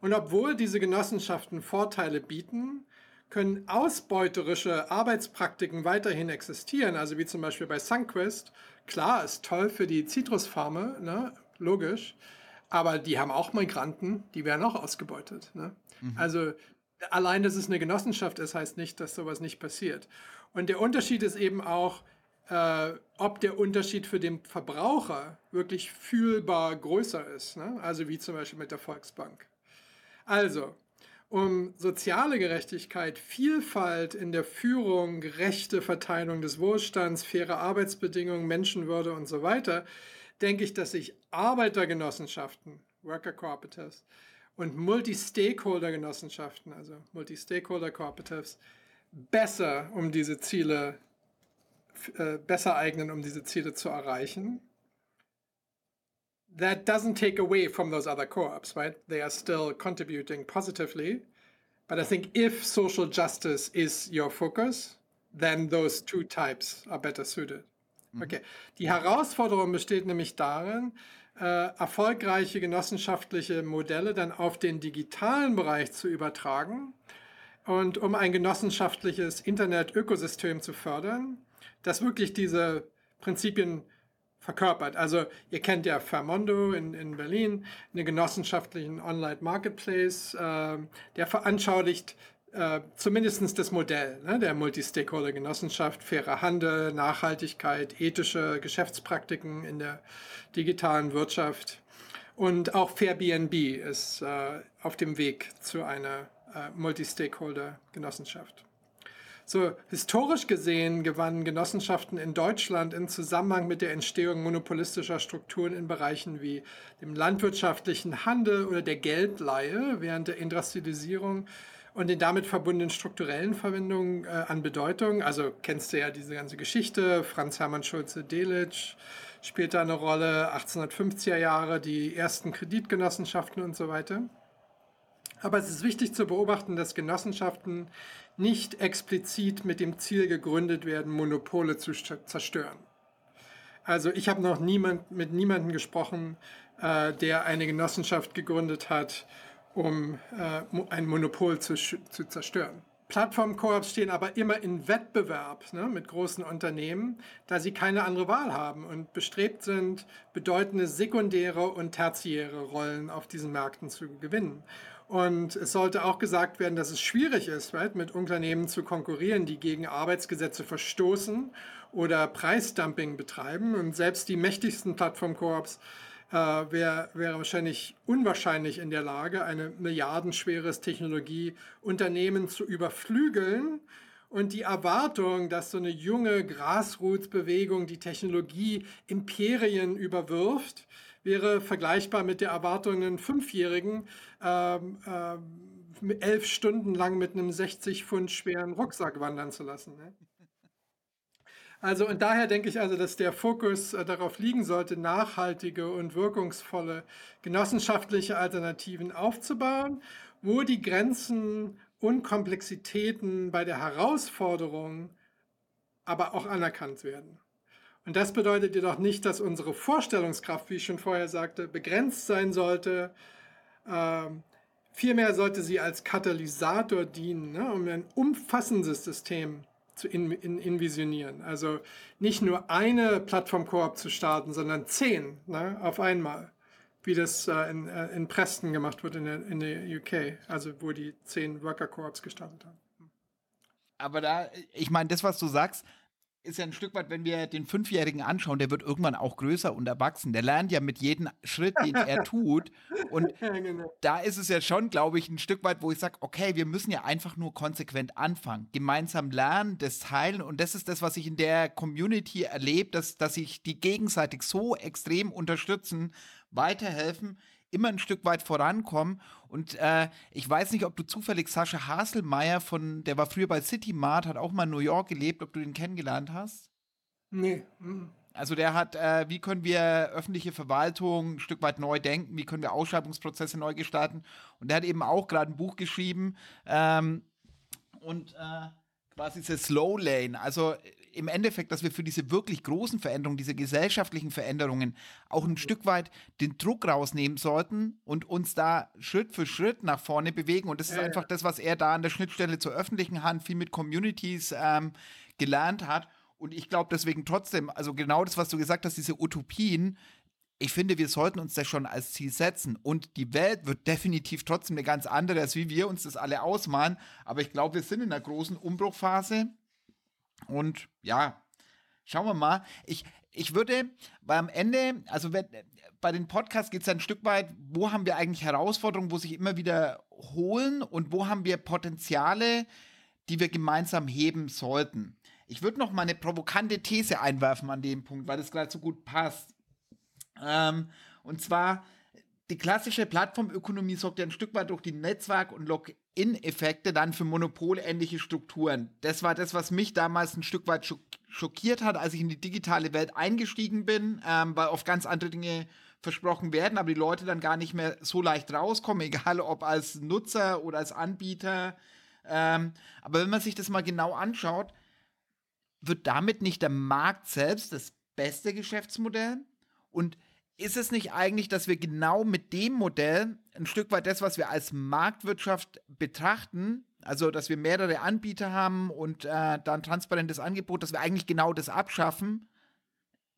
Und obwohl diese Genossenschaften Vorteile bieten, können ausbeuterische Arbeitspraktiken weiterhin existieren, also wie zum Beispiel bei Sunquist. Klar, ist toll für die Zitrusfarme, ne? logisch, aber die haben auch Migranten, die werden auch ausgebeutet. Ne? Mhm. Also allein, dass es eine Genossenschaft ist, heißt nicht, dass sowas nicht passiert. Und der Unterschied ist eben auch, äh, ob der Unterschied für den Verbraucher wirklich fühlbar größer ist. Ne? Also wie zum Beispiel mit der Volksbank. Also, um soziale Gerechtigkeit, Vielfalt in der Führung, gerechte Verteilung des Wohlstands, faire Arbeitsbedingungen, Menschenwürde und so weiter, denke ich, dass sich Arbeitergenossenschaften, Worker Cooperatives und Multi-Stakeholder-Genossenschaften, also Multi-Stakeholder-Cooperatives, besser, um diese Ziele, äh, besser eignen, um diese Ziele zu erreichen. That doesn't take away from those other co-ops, right? They are still contributing positively. But I think if social justice is your focus, then those two types are better suited. Mhm. Okay. Die Herausforderung besteht nämlich darin, äh, erfolgreiche genossenschaftliche Modelle dann auf den digitalen Bereich zu übertragen und um ein genossenschaftliches Internet-Ökosystem zu fördern, das wirklich diese Prinzipien verkörpert. Also ihr kennt ja Fermondo in, in Berlin, einen genossenschaftlichen Online-Marketplace, äh, der veranschaulicht äh, zumindest das Modell ne, der Multi-Stakeholder-Genossenschaft, fairer Handel, Nachhaltigkeit, ethische Geschäftspraktiken in der digitalen Wirtschaft. Und auch Fairbnb ist äh, auf dem Weg zu einer äh, Multi-Stakeholder-Genossenschaft. So, historisch gesehen gewannen Genossenschaften in Deutschland im Zusammenhang mit der Entstehung monopolistischer Strukturen in Bereichen wie dem landwirtschaftlichen Handel oder der Geldleihe während der Industrialisierung und den damit verbundenen strukturellen Verwendungen äh, an Bedeutung. Also kennst du ja diese ganze Geschichte, Franz Hermann Schulze-Delitzsch spielt da eine Rolle, 1850er Jahre, die ersten Kreditgenossenschaften und so weiter. Aber es ist wichtig zu beobachten, dass Genossenschaften nicht explizit mit dem Ziel gegründet werden, Monopole zu zerstören. Also ich habe noch niemand, mit niemandem gesprochen, äh, der eine Genossenschaft gegründet hat, um äh, ein Monopol zu, zu zerstören. Plattform-Koops stehen aber immer in Wettbewerb ne, mit großen Unternehmen, da sie keine andere Wahl haben und bestrebt sind, bedeutende sekundäre und tertiäre Rollen auf diesen Märkten zu gewinnen. Und es sollte auch gesagt werden, dass es schwierig ist, right, mit Unternehmen zu konkurrieren, die gegen Arbeitsgesetze verstoßen oder Preisdumping betreiben. Und selbst die mächtigsten Plattform-Koops äh, wäre wär wahrscheinlich unwahrscheinlich in der Lage, ein milliardenschweres Technologieunternehmen zu überflügeln. Und die Erwartung, dass so eine junge Grassroots-Bewegung die Technologie Imperien überwirft, wäre vergleichbar mit der Erwartung, einen Fünfjährigen ähm, äh, elf Stunden lang mit einem 60 Pfund schweren Rucksack wandern zu lassen. Ne? Also und daher denke ich also, dass der Fokus äh, darauf liegen sollte, nachhaltige und wirkungsvolle genossenschaftliche Alternativen aufzubauen, wo die Grenzen und Komplexitäten bei der Herausforderung aber auch anerkannt werden. Und das bedeutet jedoch nicht, dass unsere Vorstellungskraft, wie ich schon vorher sagte, begrenzt sein sollte. Ähm, vielmehr sollte sie als Katalysator dienen, ne, um ein umfassendes System zu in, in. Also nicht nur eine Plattform-Koop zu starten, sondern zehn ne, auf einmal, wie das äh, in, äh, in Preston gemacht wird in der, in der UK, also wo die zehn Worker-Koops gestartet haben. Aber da, ich meine, das, was du sagst, ist ja ein Stück weit, wenn wir den Fünfjährigen anschauen, der wird irgendwann auch größer und erwachsen. Der lernt ja mit jedem Schritt, den er tut. Und ja, genau. da ist es ja schon, glaube ich, ein Stück weit, wo ich sage, okay, wir müssen ja einfach nur konsequent anfangen. Gemeinsam lernen, das teilen. Und das ist das, was ich in der Community erlebe, dass, dass sich die gegenseitig so extrem unterstützen, weiterhelfen immer ein Stück weit vorankommen. Und äh, ich weiß nicht, ob du zufällig Sascha Haselmeier von, der war früher bei City Mart, hat auch mal in New York gelebt, ob du den kennengelernt hast? Nee. Mhm. Also der hat, äh, wie können wir öffentliche Verwaltung ein Stück weit neu denken, wie können wir Ausschreibungsprozesse neu gestalten. Und der hat eben auch gerade ein Buch geschrieben ähm, und äh, quasi diese Slow Lane. Also im Endeffekt, dass wir für diese wirklich großen Veränderungen, diese gesellschaftlichen Veränderungen auch ein Stück weit den Druck rausnehmen sollten und uns da Schritt für Schritt nach vorne bewegen. Und das ist einfach das, was er da an der Schnittstelle zur öffentlichen Hand viel mit Communities ähm, gelernt hat. Und ich glaube deswegen trotzdem, also genau das, was du gesagt hast, diese Utopien, ich finde, wir sollten uns das schon als Ziel setzen. Und die Welt wird definitiv trotzdem eine ganz andere, als wie wir uns das alle ausmalen. Aber ich glaube, wir sind in einer großen Umbruchphase. Und ja, schauen wir mal. Ich, ich würde, weil am Ende, also wenn, bei den Podcasts geht es ein Stück weit, wo haben wir eigentlich Herausforderungen, wo sich immer wieder holen und wo haben wir Potenziale, die wir gemeinsam heben sollten. Ich würde noch mal eine provokante These einwerfen an dem Punkt, weil das gerade so gut passt. Ähm, und zwar, die klassische Plattformökonomie sorgt ja ein Stück weit durch die Netzwerk- und Login-Effekte dann für monopolähnliche Strukturen. Das war das, was mich damals ein Stück weit schockiert hat, als ich in die digitale Welt eingestiegen bin, ähm, weil oft ganz andere Dinge versprochen werden, aber die Leute dann gar nicht mehr so leicht rauskommen, egal ob als Nutzer oder als Anbieter. Ähm, aber wenn man sich das mal genau anschaut, wird damit nicht der Markt selbst das beste Geschäftsmodell? Und ist es nicht eigentlich, dass wir genau mit dem Modell ein Stück weit das, was wir als Marktwirtschaft betrachten, also dass wir mehrere Anbieter haben und äh, dann transparentes Angebot, dass wir eigentlich genau das abschaffen?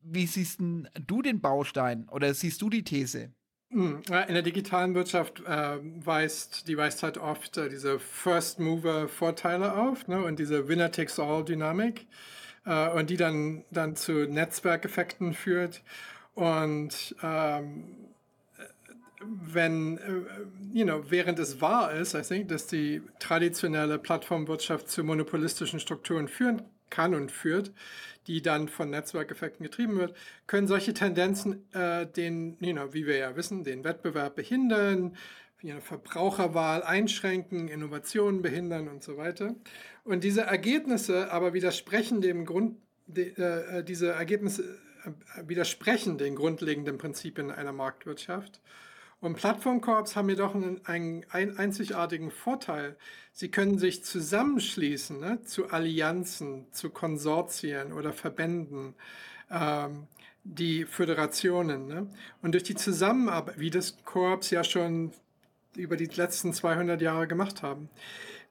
Wie siehst du den Baustein oder siehst du die These? Hm, in der digitalen Wirtschaft äh, weist, die weist halt oft äh, diese First Mover Vorteile auf ne, und diese Winner takes all Dynamik äh, und die dann, dann zu Netzwerkeffekten führt. Und ähm, wenn, äh, you know, während es wahr ist, I think, dass die traditionelle Plattformwirtschaft zu monopolistischen Strukturen führen kann und führt, die dann von Netzwerkeffekten getrieben wird, können solche Tendenzen äh, den, you know, wie wir ja wissen, den Wettbewerb behindern, you know, Verbraucherwahl einschränken, Innovationen behindern und so weiter. Und diese Ergebnisse aber widersprechen dem Grund, de, äh, äh diese Ergebnisse widersprechen den grundlegenden Prinzipien einer Marktwirtschaft. Und Plattformkorps haben jedoch einen, einen, einzigartigen Vorteil. Sie können sich zusammenschließen ne, zu Allianzen, zu Konsortien oder Verbänden, ähm, die Föderationen. Ne? Und durch die Zusammenarbeit, wie das Korps ja schon über die letzten 200 Jahre gemacht haben,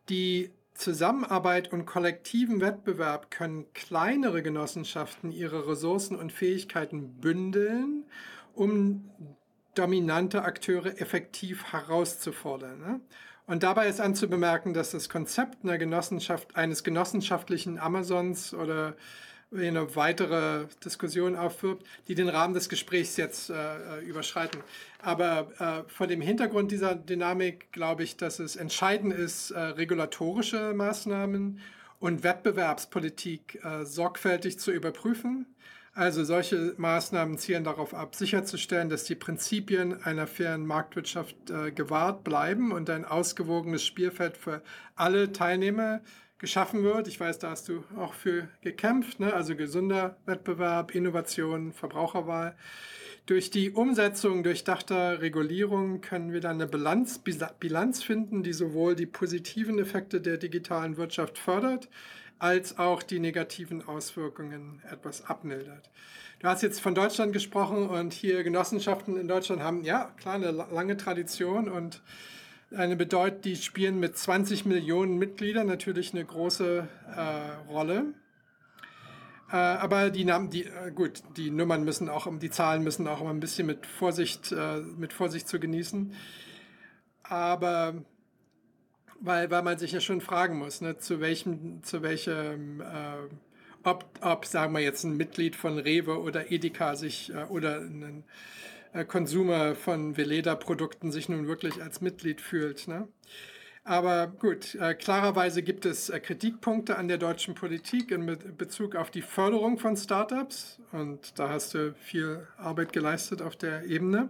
die Zusammenarbeit und kollektiven Wettbewerb können kleinere Genossenschaften ihre Ressourcen und Fähigkeiten bündeln, um dominante Akteure effektiv herauszufordern. Ne? Und dabei ist anzubemerken, dass das Konzept einer Genossenschaft, eines genossenschaftlichen Amazons oder eine weitere Diskussion aufwirbt, die den Rahmen des Gesprächs jetzt äh, überschreiten. Aber äh, vor dem Hintergrund dieser Dynamik glaube ich, dass es entscheidend ist, äh, regulatorische Maßnahmen und Wettbewerbspolitik äh, sorgfältig zu überprüfen. Also solche Maßnahmen zielen darauf ab, sicherzustellen, dass die Prinzipien einer fairen Marktwirtschaft äh, gewahrt bleiben und ein ausgewogenes Spielfeld für alle Teilnehmer geschaffen wird. Ich weiß, da hast du auch für gekämpft, ne? also gesunder Wettbewerb, Innovation, Verbraucherwahl. Durch die Umsetzung durchdachter Regulierung können wir dann eine Bilanz, Bilanz finden, die sowohl die positiven Effekte der digitalen Wirtschaft fördert, als auch die negativen Auswirkungen etwas abmildert. Du hast jetzt von Deutschland gesprochen und hier Genossenschaften in Deutschland haben ja klar eine lange Tradition und eine bedeutet, die spielen mit 20 Millionen Mitgliedern natürlich eine große äh, Rolle. Äh, aber die Namen, die, äh, gut, die Nummern müssen auch, die Zahlen müssen auch immer ein bisschen mit Vorsicht, äh, mit Vorsicht zu genießen. Aber weil, weil man sich ja schon fragen muss, ne, zu welchem, zu welchem, äh, ob, ob, sagen wir jetzt ein Mitglied von Rewe oder Edeka sich äh, oder ein äh, Konsumer von Veleda-Produkten sich nun wirklich als Mitglied fühlt. Ne? Aber gut, äh, klarerweise gibt es äh, Kritikpunkte an der deutschen Politik in Bezug auf die Förderung von Startups. Und da hast du viel Arbeit geleistet auf der Ebene.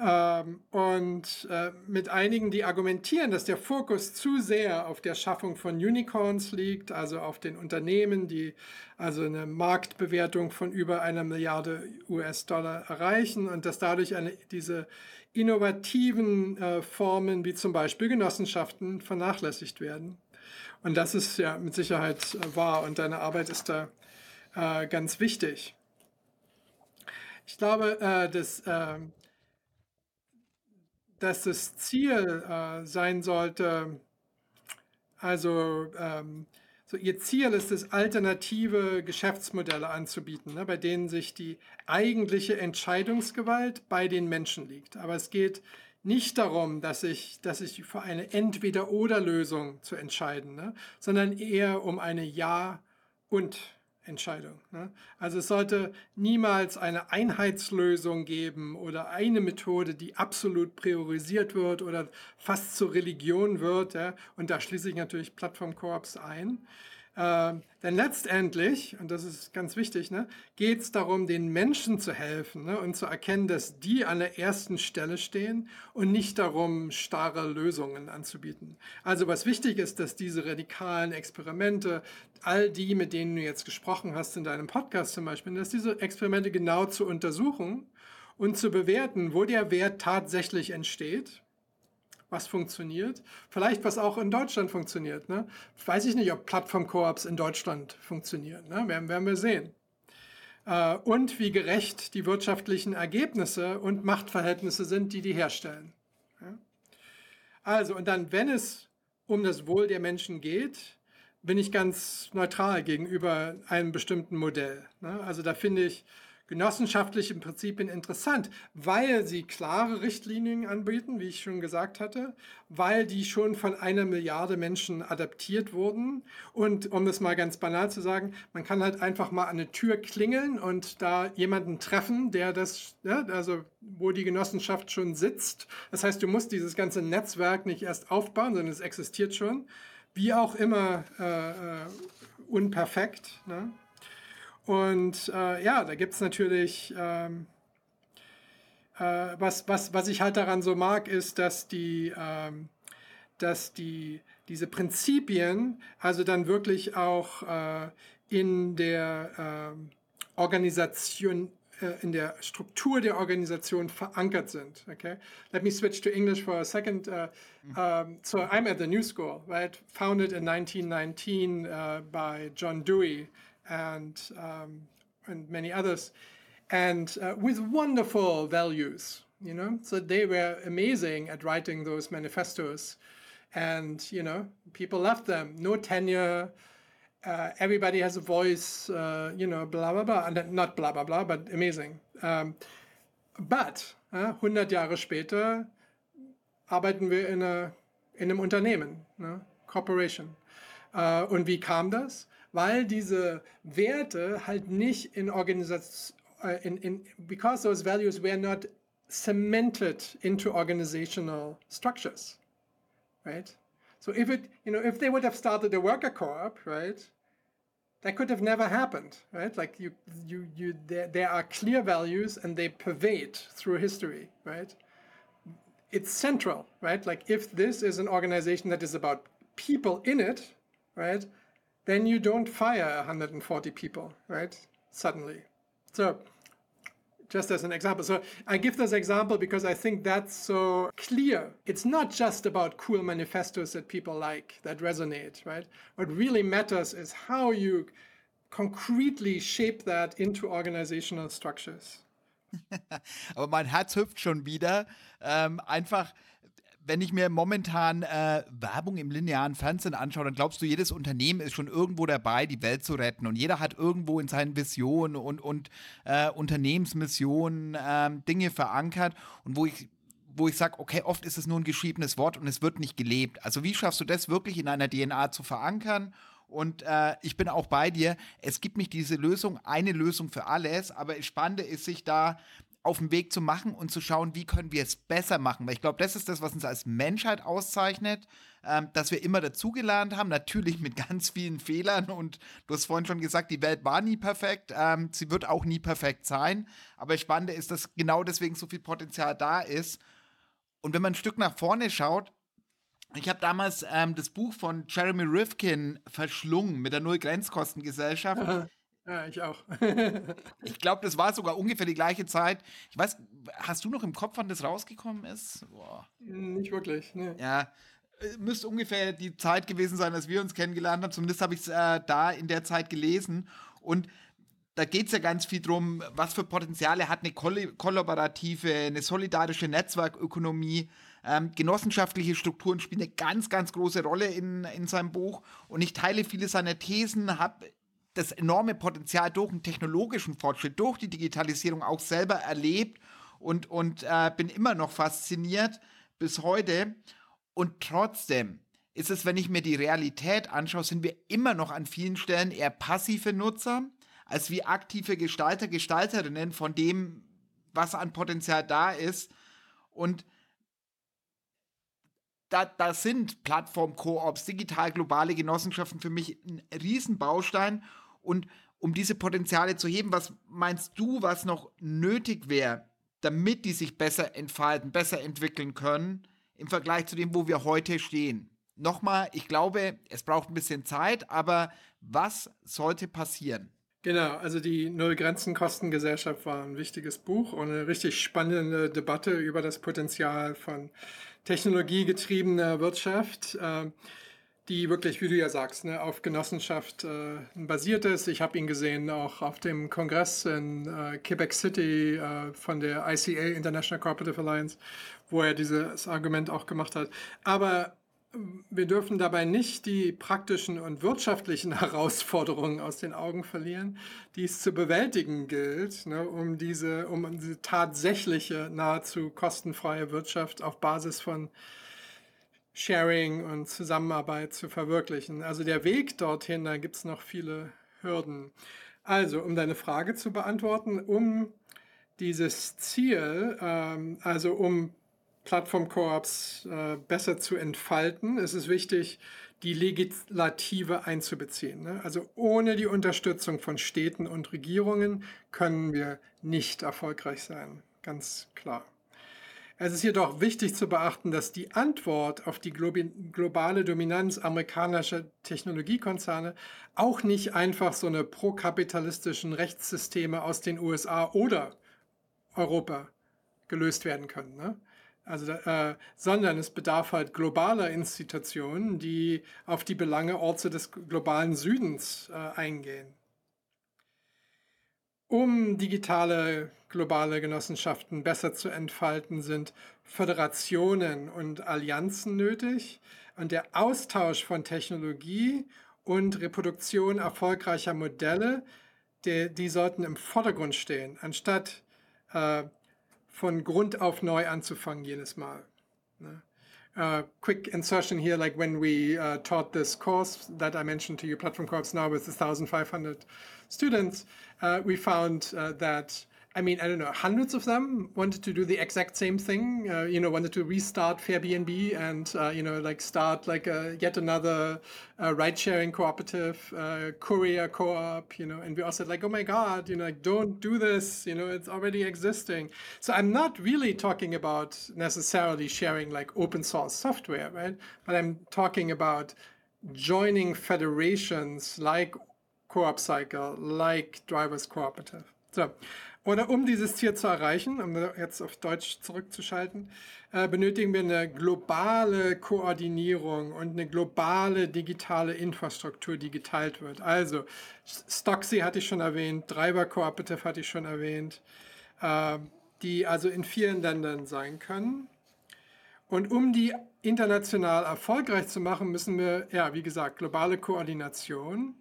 Ähm, und äh, mit einigen, die argumentieren, dass der Fokus zu sehr auf der Schaffung von Unicorns liegt, also auf den Unternehmen, die also eine Marktbewertung von über einer Milliarde US-Dollar erreichen und dass dadurch eine, diese innovativen äh, Formen wie zum Beispiel Genossenschaften vernachlässigt werden. Und das ist ja mit Sicherheit äh, wahr und deine Arbeit ist da äh, ganz wichtig. Ich glaube, äh, dass das Ziel äh, sein sollte, also ähm, so ihr Ziel ist es, alternative Geschäftsmodelle anzubieten, ne, bei denen sich die eigentliche Entscheidungsgewalt bei den Menschen liegt. Aber es geht nicht darum, dass ich, dass ich für eine Entweder-oder-Lösung zu entscheiden, ne, sondern eher um eine Ja- und Entscheidung. Ne? Also es sollte niemals eine Einheitslösung geben oder eine Methode, die absolut priorisiert wird oder fast zur Religion wird. Ja? Und da schließe ich natürlich Plattform-Koops ein. Äh, denn letztendlich, und das ist ganz wichtig, ne, geht es darum, den Menschen zu helfen ne, und zu erkennen, dass die an der ersten Stelle stehen und nicht darum, starre Lösungen anzubieten. Also was wichtig ist, dass diese radikalen Experimente, all die, mit denen du jetzt gesprochen hast in deinem Podcast zum Beispiel, dass diese Experimente genau zu untersuchen und zu bewerten, wo der Wert tatsächlich entsteht was funktioniert. Vielleicht was auch in Deutschland funktioniert. Ne? Weiß ich nicht, ob Plattform-Koops in Deutschland funktionieren. Ne? Werden, werden wir sehen. Äh, und wie gerecht die wirtschaftlichen Ergebnisse und Machtverhältnisse sind, die die herstellen. Ja? Also, und dann, wenn es um das Wohl der Menschen geht, bin ich ganz neutral gegenüber einem bestimmten Modell. Ne? Also da finde ich, genossenschaftliche Prinzipien interessant, weil sie klare Richtlinien anbieten, wie ich schon gesagt hatte, weil die schon von einer Milliarde Menschen adaptiert wurden. Und um das mal ganz banal zu sagen, man kann halt einfach mal an eine Tür klingeln und da jemanden treffen, der das, ja, also wo die Genossenschaft schon sitzt. Das heißt, du musst dieses ganze Netzwerk nicht erst aufbauen, sondern es existiert schon. Wie auch immer äh, äh unperfekt. Ne? Und äh, ja, da gibt es natürlich, ähm, äh, was, was, was ich halt daran so mag, ist, dass die, ähm, dass die, diese Prinzipien also dann wirklich auch äh, in der ähm, Organisation, äh, in der Struktur der Organisation verankert sind. Okay, let me switch to English for a second. Uh, um, so I'm at the New School, right? Founded in 1919 uh, by John Dewey. And, um, and many others, and uh, with wonderful values. You know, so they were amazing at writing those manifestos and you know people left them. No tenure. Uh, everybody has a voice. Uh, you know, blah blah blah. And not blah blah blah, but amazing. Um, but uh, 100 Jahre später arbeiten wir in, in einem Unternehmen, ne? Corporation. Uh, und wie kam das? Weil diese Werte halt nicht in Organisation, uh, in, in, because those values were not cemented into organizational structures, right? So if it, you know, if they would have started a worker co-op, right, that could have never happened, right? Like you, you, you, there, there are clear values and they pervade through history, right? It's central, right? Like if this is an organization that is about people in it, right, then you don't fire 140 people, right? Suddenly. So just as an example. So I give this example because I think that's so clear. It's not just about cool manifestos that people like, that resonate, right? What really matters is how you concretely shape that into organizational structures. Aber mein Herz hüpft schon wieder. Ähm, einfach wenn ich mir momentan äh, Werbung im linearen Fernsehen anschaue, dann glaubst du, jedes Unternehmen ist schon irgendwo dabei, die Welt zu retten. Und jeder hat irgendwo in seinen Visionen und, und äh, Unternehmensmissionen äh, Dinge verankert. Und wo ich wo ich sage, okay, oft ist es nur ein geschriebenes Wort und es wird nicht gelebt. Also wie schaffst du das wirklich in einer DNA zu verankern? Und äh, ich bin auch bei dir. Es gibt nicht diese Lösung, eine Lösung für alles, aber das Spannende ist, sich da auf den Weg zu machen und zu schauen, wie können wir es besser machen. Weil ich glaube, das ist das, was uns als Menschheit auszeichnet, ähm, dass wir immer dazugelernt haben, natürlich mit ganz vielen Fehlern. Und du hast vorhin schon gesagt, die Welt war nie perfekt, ähm, sie wird auch nie perfekt sein. Aber das Spannende ist, dass genau deswegen so viel Potenzial da ist. Und wenn man ein Stück nach vorne schaut, ich habe damals ähm, das Buch von Jeremy Rifkin verschlungen mit der Null-Grenzkostengesellschaft. Ja, ich auch. ich glaube, das war sogar ungefähr die gleiche Zeit. Ich weiß, hast du noch im Kopf, wann das rausgekommen ist? Boah. Nicht wirklich, ne. Ja, äh, müsste ungefähr die Zeit gewesen sein, als wir uns kennengelernt haben. Zumindest habe ich es äh, da in der Zeit gelesen. Und da geht es ja ganz viel drum, was für Potenziale hat eine koll kollaborative, eine solidarische Netzwerkökonomie. Ähm, genossenschaftliche Strukturen spielen eine ganz, ganz große Rolle in, in seinem Buch. Und ich teile viele seiner Thesen, habe das enorme Potenzial durch den technologischen Fortschritt, durch die Digitalisierung auch selber erlebt und, und äh, bin immer noch fasziniert bis heute. Und trotzdem ist es, wenn ich mir die Realität anschaue, sind wir immer noch an vielen Stellen eher passive Nutzer als wie aktive Gestalter, Gestalterinnen von dem, was an Potenzial da ist. Und da, da sind Plattform-Koops, digital globale Genossenschaften für mich ein Riesenbaustein. Und um diese Potenziale zu heben, was meinst du, was noch nötig wäre, damit die sich besser entfalten, besser entwickeln können im Vergleich zu dem, wo wir heute stehen? Nochmal, ich glaube, es braucht ein bisschen Zeit, aber was sollte passieren? Genau, also die Null-Grenzen-Kostengesellschaft war ein wichtiges Buch und eine richtig spannende Debatte über das Potenzial von technologiegetriebener Wirtschaft. Ähm, die wirklich, wie du ja sagst, ne, auf Genossenschaft äh, basiert ist. Ich habe ihn gesehen auch auf dem Kongress in äh, Quebec City äh, von der ICA, International Cooperative Alliance, wo er dieses Argument auch gemacht hat. Aber ähm, wir dürfen dabei nicht die praktischen und wirtschaftlichen Herausforderungen aus den Augen verlieren, die es zu bewältigen gilt, ne, um, diese, um diese tatsächliche, nahezu kostenfreie Wirtschaft auf Basis von Sharing und Zusammenarbeit zu verwirklichen. Also der Weg dorthin, da gibt es noch viele Hürden. Also, um deine Frage zu beantworten, um dieses Ziel, ähm, also um Plattform-Koops äh, besser zu entfalten, ist es wichtig, die Legislative einzubeziehen. Ne? Also ohne die Unterstützung von Städten und Regierungen können wir nicht erfolgreich sein. Ganz klar. Es ist jedoch wichtig zu beachten, dass die Antwort auf die globale Dominanz amerikanischer Technologiekonzerne auch nicht einfach so eine prokapitalistischen Rechtssysteme aus den USA oder Europa gelöst werden können. Ne? Also, äh, sondern es bedarf halt globaler Institutionen, die auf die Belange Orte des globalen Südens äh, eingehen. Um digitale globale Genossenschaften besser zu entfalten, sind Föderationen und Allianzen nötig. Und der Austausch von Technologie und Reproduktion erfolgreicher Modelle, die, die sollten im Vordergrund stehen, anstatt äh, von Grund auf neu anzufangen jedes Mal. Ne? Uh, quick insertion here, like when we uh, taught this course that I mentioned to you, Platform Corps now with 1,500 students, uh, we found uh, that I mean, I don't know, hundreds of them wanted to do the exact same thing. Uh, you know, wanted to restart Fairbnb and uh, you know, like start like a, yet another uh, ride-sharing cooperative, uh, courier co-op. You know, and we all said like, oh my god, you know, like don't do this. You know, it's already existing. So I'm not really talking about necessarily sharing like open source software, right? But I'm talking about joining federations like Co-op Cycle, like Drivers Cooperative. So, Oder um dieses Ziel zu erreichen, um jetzt auf Deutsch zurückzuschalten, äh, benötigen wir eine globale Koordinierung und eine globale digitale Infrastruktur, die geteilt wird. Also Stocksy hatte ich schon erwähnt, Driver Cooperative hatte ich schon erwähnt, äh, die also in vielen Ländern sein können. Und um die international erfolgreich zu machen, müssen wir, ja, wie gesagt, globale Koordination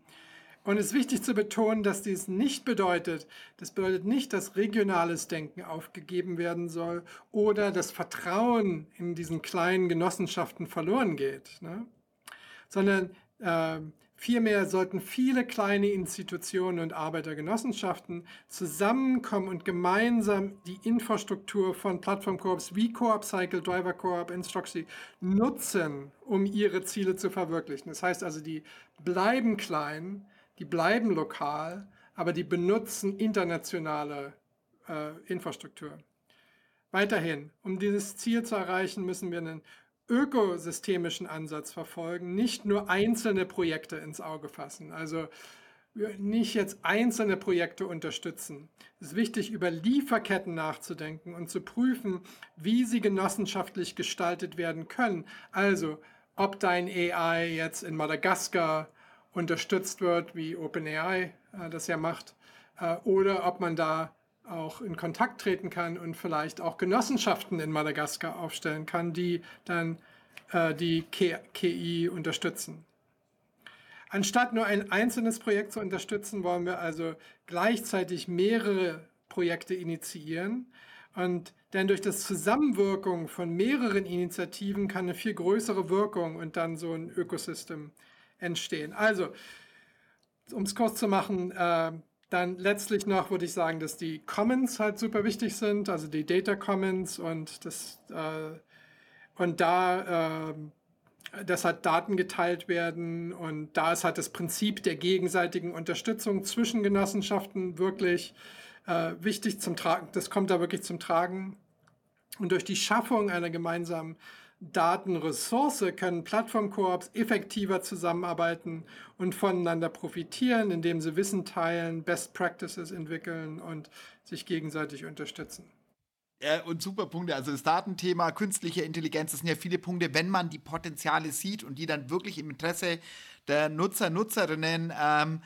und es ist wichtig zu betonen, dass dies nicht bedeutet, das bedeutet nicht, dass regionales Denken aufgegeben werden soll oder das Vertrauen in diesen kleinen Genossenschaften verloren geht, ne? sondern äh, vielmehr sollten viele kleine Institutionen und Arbeitergenossenschaften zusammenkommen und gemeinsam die Infrastruktur von Plattformkorps wie Coop Cycle, Driver Coop, Instruxy nutzen, um ihre Ziele zu verwirklichen. Das heißt also, die bleiben klein, die bleiben lokal, aber die benutzen internationale äh, Infrastruktur. Weiterhin, um dieses Ziel zu erreichen, müssen wir einen ökosystemischen Ansatz verfolgen, nicht nur einzelne Projekte ins Auge fassen. Also nicht jetzt einzelne Projekte unterstützen. Es ist wichtig, über Lieferketten nachzudenken und zu prüfen, wie sie genossenschaftlich gestaltet werden können. Also, ob dein AI jetzt in Madagaskar unterstützt wird, wie OpenAI äh, das ja macht, äh, oder ob man da auch in Kontakt treten kann und vielleicht auch Genossenschaften in Madagaskar aufstellen kann, die dann äh, die KI unterstützen. Anstatt nur ein einzelnes Projekt zu unterstützen, wollen wir also gleichzeitig mehrere Projekte initiieren. Und denn durch das Zusammenwirken von mehreren Initiativen kann eine viel größere Wirkung und dann so ein Ökosystem entstehen. Also, um es kurz zu machen, äh, dann letztlich noch würde ich sagen, dass die Commons halt super wichtig sind, also die Data Commons und das äh, und da äh, dass halt Daten geteilt werden und da ist halt das Prinzip der gegenseitigen Unterstützung zwischen Genossenschaften wirklich äh, wichtig zum Tragen. Das kommt da wirklich zum Tragen. Und durch die Schaffung einer gemeinsamen Datenressource können Plattformkoops effektiver zusammenarbeiten und voneinander profitieren, indem sie Wissen teilen, Best Practices entwickeln und sich gegenseitig unterstützen. Und super Punkte. Also das Datenthema, künstliche Intelligenz, das sind ja viele Punkte, wenn man die Potenziale sieht und die dann wirklich im Interesse der Nutzer, Nutzerinnen ähm,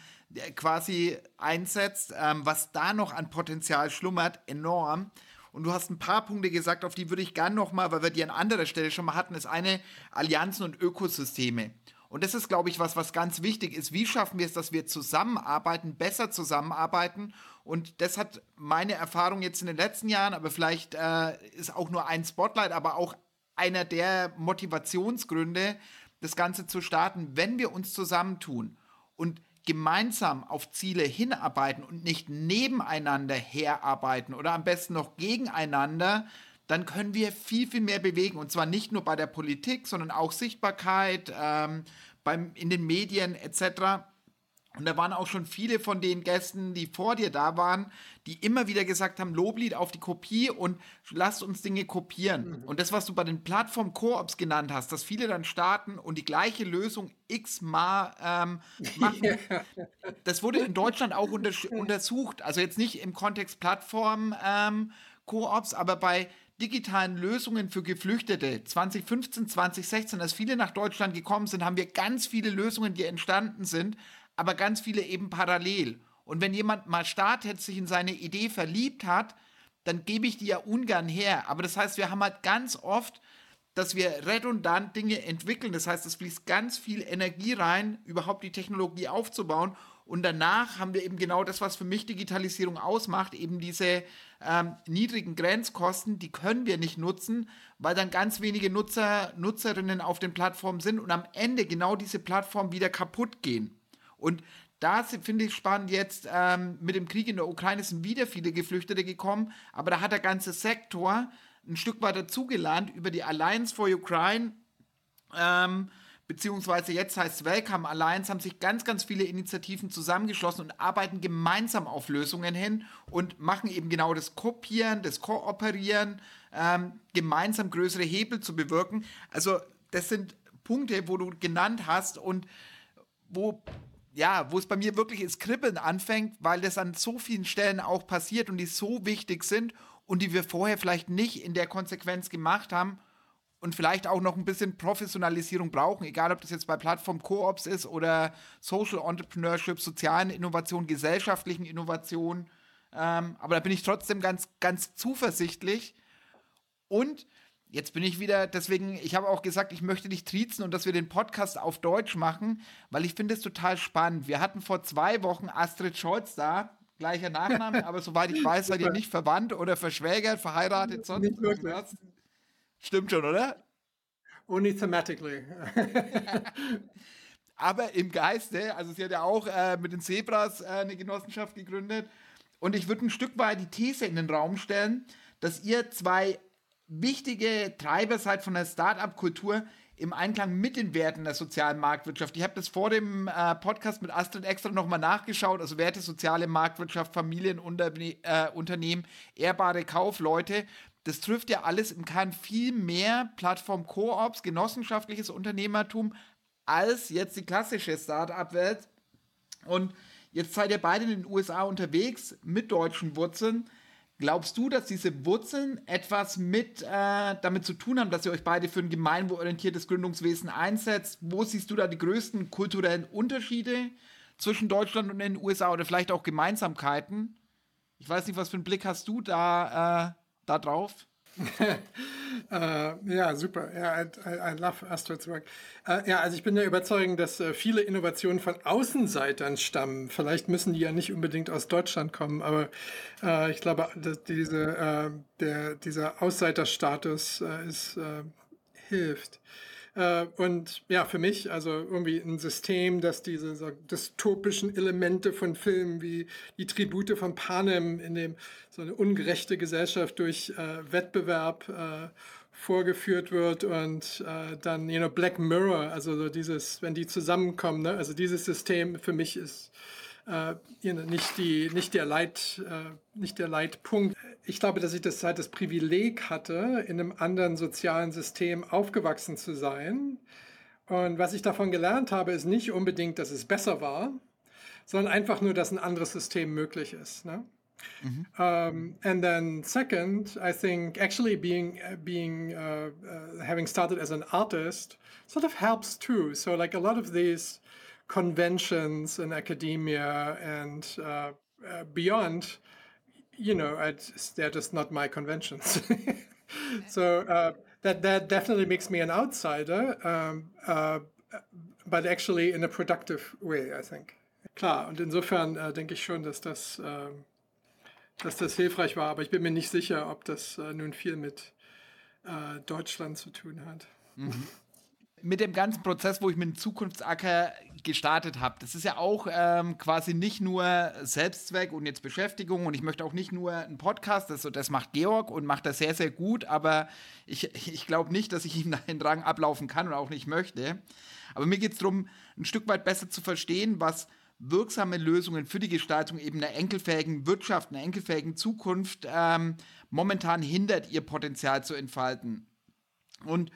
quasi einsetzt, ähm, was da noch an Potenzial schlummert, enorm. Und du hast ein paar Punkte gesagt, auf die würde ich gerne nochmal, weil wir die an anderer Stelle schon mal hatten, ist eine Allianzen und Ökosysteme. Und das ist, glaube ich, was, was ganz wichtig ist. Wie schaffen wir es, dass wir zusammenarbeiten, besser zusammenarbeiten? Und das hat meine Erfahrung jetzt in den letzten Jahren, aber vielleicht äh, ist auch nur ein Spotlight, aber auch einer der Motivationsgründe, das Ganze zu starten, wenn wir uns zusammentun. Und gemeinsam auf Ziele hinarbeiten und nicht nebeneinander herarbeiten oder am besten noch gegeneinander, dann können wir viel, viel mehr bewegen. Und zwar nicht nur bei der Politik, sondern auch Sichtbarkeit ähm, beim, in den Medien etc. Und da waren auch schon viele von den Gästen, die vor dir da waren, die immer wieder gesagt haben, Loblied auf die Kopie und lasst uns Dinge kopieren. Mhm. Und das, was du bei den Plattform-Koops genannt hast, dass viele dann starten und die gleiche Lösung x-mal ähm, machen, das wurde in Deutschland auch unter untersucht. Also jetzt nicht im Kontext Plattform-Koops, ähm, aber bei digitalen Lösungen für Geflüchtete 2015, 2016, als viele nach Deutschland gekommen sind, haben wir ganz viele Lösungen, die entstanden sind, aber ganz viele eben parallel. Und wenn jemand mal startet, sich in seine Idee verliebt hat, dann gebe ich die ja ungern her. Aber das heißt, wir haben halt ganz oft dass wir redundant Dinge entwickeln. Das heißt, es fließt ganz viel Energie rein, überhaupt die Technologie aufzubauen. Und danach haben wir eben genau das, was für mich Digitalisierung ausmacht, eben diese ähm, niedrigen Grenzkosten, die können wir nicht nutzen, weil dann ganz wenige Nutzer, Nutzerinnen auf den Plattformen sind und am Ende genau diese Plattformen wieder kaputt gehen. Und da finde ich spannend jetzt, ähm, mit dem Krieg in der Ukraine sind wieder viele Geflüchtete gekommen, aber da hat der ganze Sektor ein Stück weit dazugelernt über die Alliance for Ukraine, ähm, beziehungsweise jetzt heißt Welcome Alliance, haben sich ganz, ganz viele Initiativen zusammengeschlossen und arbeiten gemeinsam auf Lösungen hin und machen eben genau das Kopieren, das Kooperieren, ähm, gemeinsam größere Hebel zu bewirken. Also das sind Punkte, wo du genannt hast und wo ja, wo es bei mir wirklich ins Kribbeln anfängt, weil das an so vielen Stellen auch passiert und die so wichtig sind und die wir vorher vielleicht nicht in der Konsequenz gemacht haben und vielleicht auch noch ein bisschen Professionalisierung brauchen, egal ob das jetzt bei Plattform-Koops ist oder Social Entrepreneurship, sozialen Innovationen, gesellschaftlichen Innovationen. Ähm, aber da bin ich trotzdem ganz, ganz zuversichtlich. Und Jetzt bin ich wieder, deswegen, ich habe auch gesagt, ich möchte dich triezen und dass wir den Podcast auf Deutsch machen, weil ich finde es total spannend. Wir hatten vor zwei Wochen Astrid Scholz da, gleicher Nachname, aber soweit ich weiß, seid ihr nicht verwandt oder verschwägert, verheiratet, sonst nicht wirklich. Stimmt schon, oder? Only thematically. aber im Geiste, also sie hat ja auch äh, mit den Zebras äh, eine Genossenschaft gegründet. Und ich würde ein Stück weit die These in den Raum stellen, dass ihr zwei wichtige Treiber seid von der Start-up-Kultur im Einklang mit den Werten der sozialen Marktwirtschaft. Ich habe das vor dem äh, Podcast mit Astrid extra nochmal nachgeschaut. Also Werte, soziale Marktwirtschaft, Familienunternehmen, äh, ehrbare Kaufleute. Das trifft ja alles im Kern viel mehr Plattform-Koops, genossenschaftliches Unternehmertum als jetzt die klassische Start-up-Welt. Und jetzt seid ihr beide in den USA unterwegs mit deutschen Wurzeln. Glaubst du, dass diese Wurzeln etwas mit äh, damit zu tun haben, dass ihr euch beide für ein gemeinwohlorientiertes Gründungswesen einsetzt? Wo siehst du da die größten kulturellen Unterschiede zwischen Deutschland und den USA oder vielleicht auch Gemeinsamkeiten? Ich weiß nicht, was für einen Blick hast du da, äh, da drauf? Uh, ja, super. Ja, I, I, I love Astrid's work. Uh, ja, also ich bin der Überzeugung, dass uh, viele Innovationen von Außenseitern stammen. Vielleicht müssen die ja nicht unbedingt aus Deutschland kommen, aber ich glaube, diese, der, dieser Außenseiterstatus ist, hilft. Äh, und ja, für mich, also irgendwie ein System, das diese so, dystopischen Elemente von Filmen wie die Tribute von Panem, in dem so eine ungerechte Gesellschaft durch äh, Wettbewerb äh, vorgeführt wird und äh, dann, you know, Black Mirror, also so dieses, wenn die zusammenkommen, ne? also dieses System für mich ist äh, nicht, die, nicht, der Leit, äh, nicht der Leitpunkt. Ich glaube, dass ich das Zeit das Privileg hatte, in einem anderen sozialen System aufgewachsen zu sein. Und was ich davon gelernt habe, ist nicht unbedingt, dass es besser war, sondern einfach nur, dass ein anderes System möglich ist. Ne? Mm -hmm. um, and then second, I think actually being being uh, uh, having started as an artist sort of helps too. So like a lot of these conventions in academia and uh, uh, beyond, you know, they're just not my conventions. so uh, that that definitely makes me an outsider, um, uh, but actually in a productive way, I think. Klar, und insofern äh, denke ich schon, dass das, äh, dass das hilfreich war, aber ich bin mir nicht sicher, ob das äh, nun viel mit äh, Deutschland zu tun hat. Mhm mit dem ganzen Prozess, wo ich mit dem Zukunftsacker gestartet habe, das ist ja auch ähm, quasi nicht nur Selbstzweck und jetzt Beschäftigung und ich möchte auch nicht nur einen Podcast, das, das macht Georg und macht das sehr, sehr gut, aber ich, ich glaube nicht, dass ich ihm den Drang ablaufen kann und auch nicht möchte. Aber mir geht es darum, ein Stück weit besser zu verstehen, was wirksame Lösungen für die Gestaltung eben einer enkelfähigen Wirtschaft, einer enkelfähigen Zukunft ähm, momentan hindert, ihr Potenzial zu entfalten. Und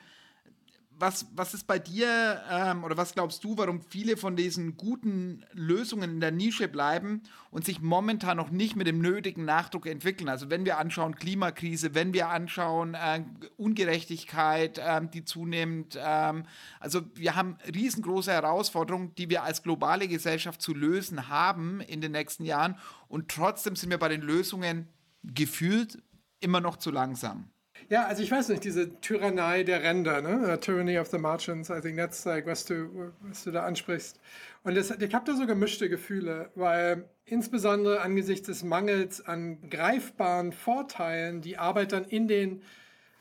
was, was ist bei dir ähm, oder was glaubst du, warum viele von diesen guten Lösungen in der Nische bleiben und sich momentan noch nicht mit dem nötigen Nachdruck entwickeln? Also wenn wir anschauen Klimakrise, wenn wir anschauen äh, Ungerechtigkeit, äh, die zunimmt, äh, also wir haben riesengroße Herausforderungen, die wir als globale Gesellschaft zu lösen haben in den nächsten Jahren und trotzdem sind wir bei den Lösungen gefühlt immer noch zu langsam. Ja, also ich weiß nicht, diese Tyrannei der Ränder, ne? Tyranny of the Martians, I think that's like, was du, was du da ansprichst. Und das, ich habe da so gemischte Gefühle, weil insbesondere angesichts des Mangels an greifbaren Vorteilen die Arbeiter in den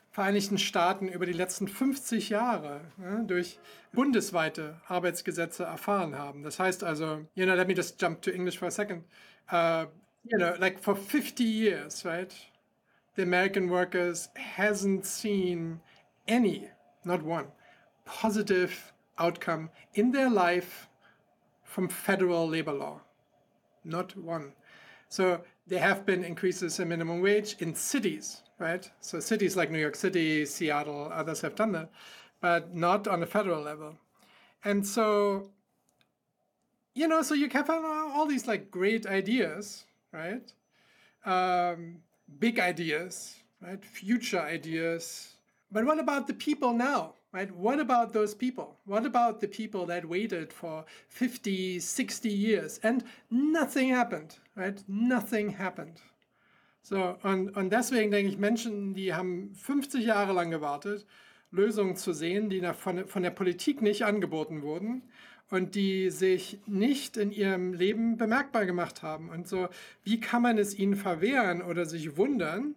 Vereinigten Staaten über die letzten 50 Jahre ne, durch bundesweite Arbeitsgesetze erfahren haben. Das heißt also, you know, let me just jump to English for a second. Uh, you know, like for 50 years, right? The American workers hasn't seen any, not one, positive outcome in their life from federal labor law. Not one. So there have been increases in minimum wage in cities, right? So cities like New York City, Seattle, others have done that, but not on a federal level. And so, you know, so you have all these like great ideas, right? Um, big ideas, right? Future ideas. But what about the people now? Right? What about those people? What about the people that waited for 50, 60 years and nothing happened, right? Nothing happened. So, und, und deswegen denke ich, Menschen, die haben 50 Jahre lang gewartet, Lösungen zu sehen, die von, von der Politik nicht angeboten wurden und die sich nicht in ihrem Leben bemerkbar gemacht haben. Und so, wie kann man es ihnen verwehren oder sich wundern,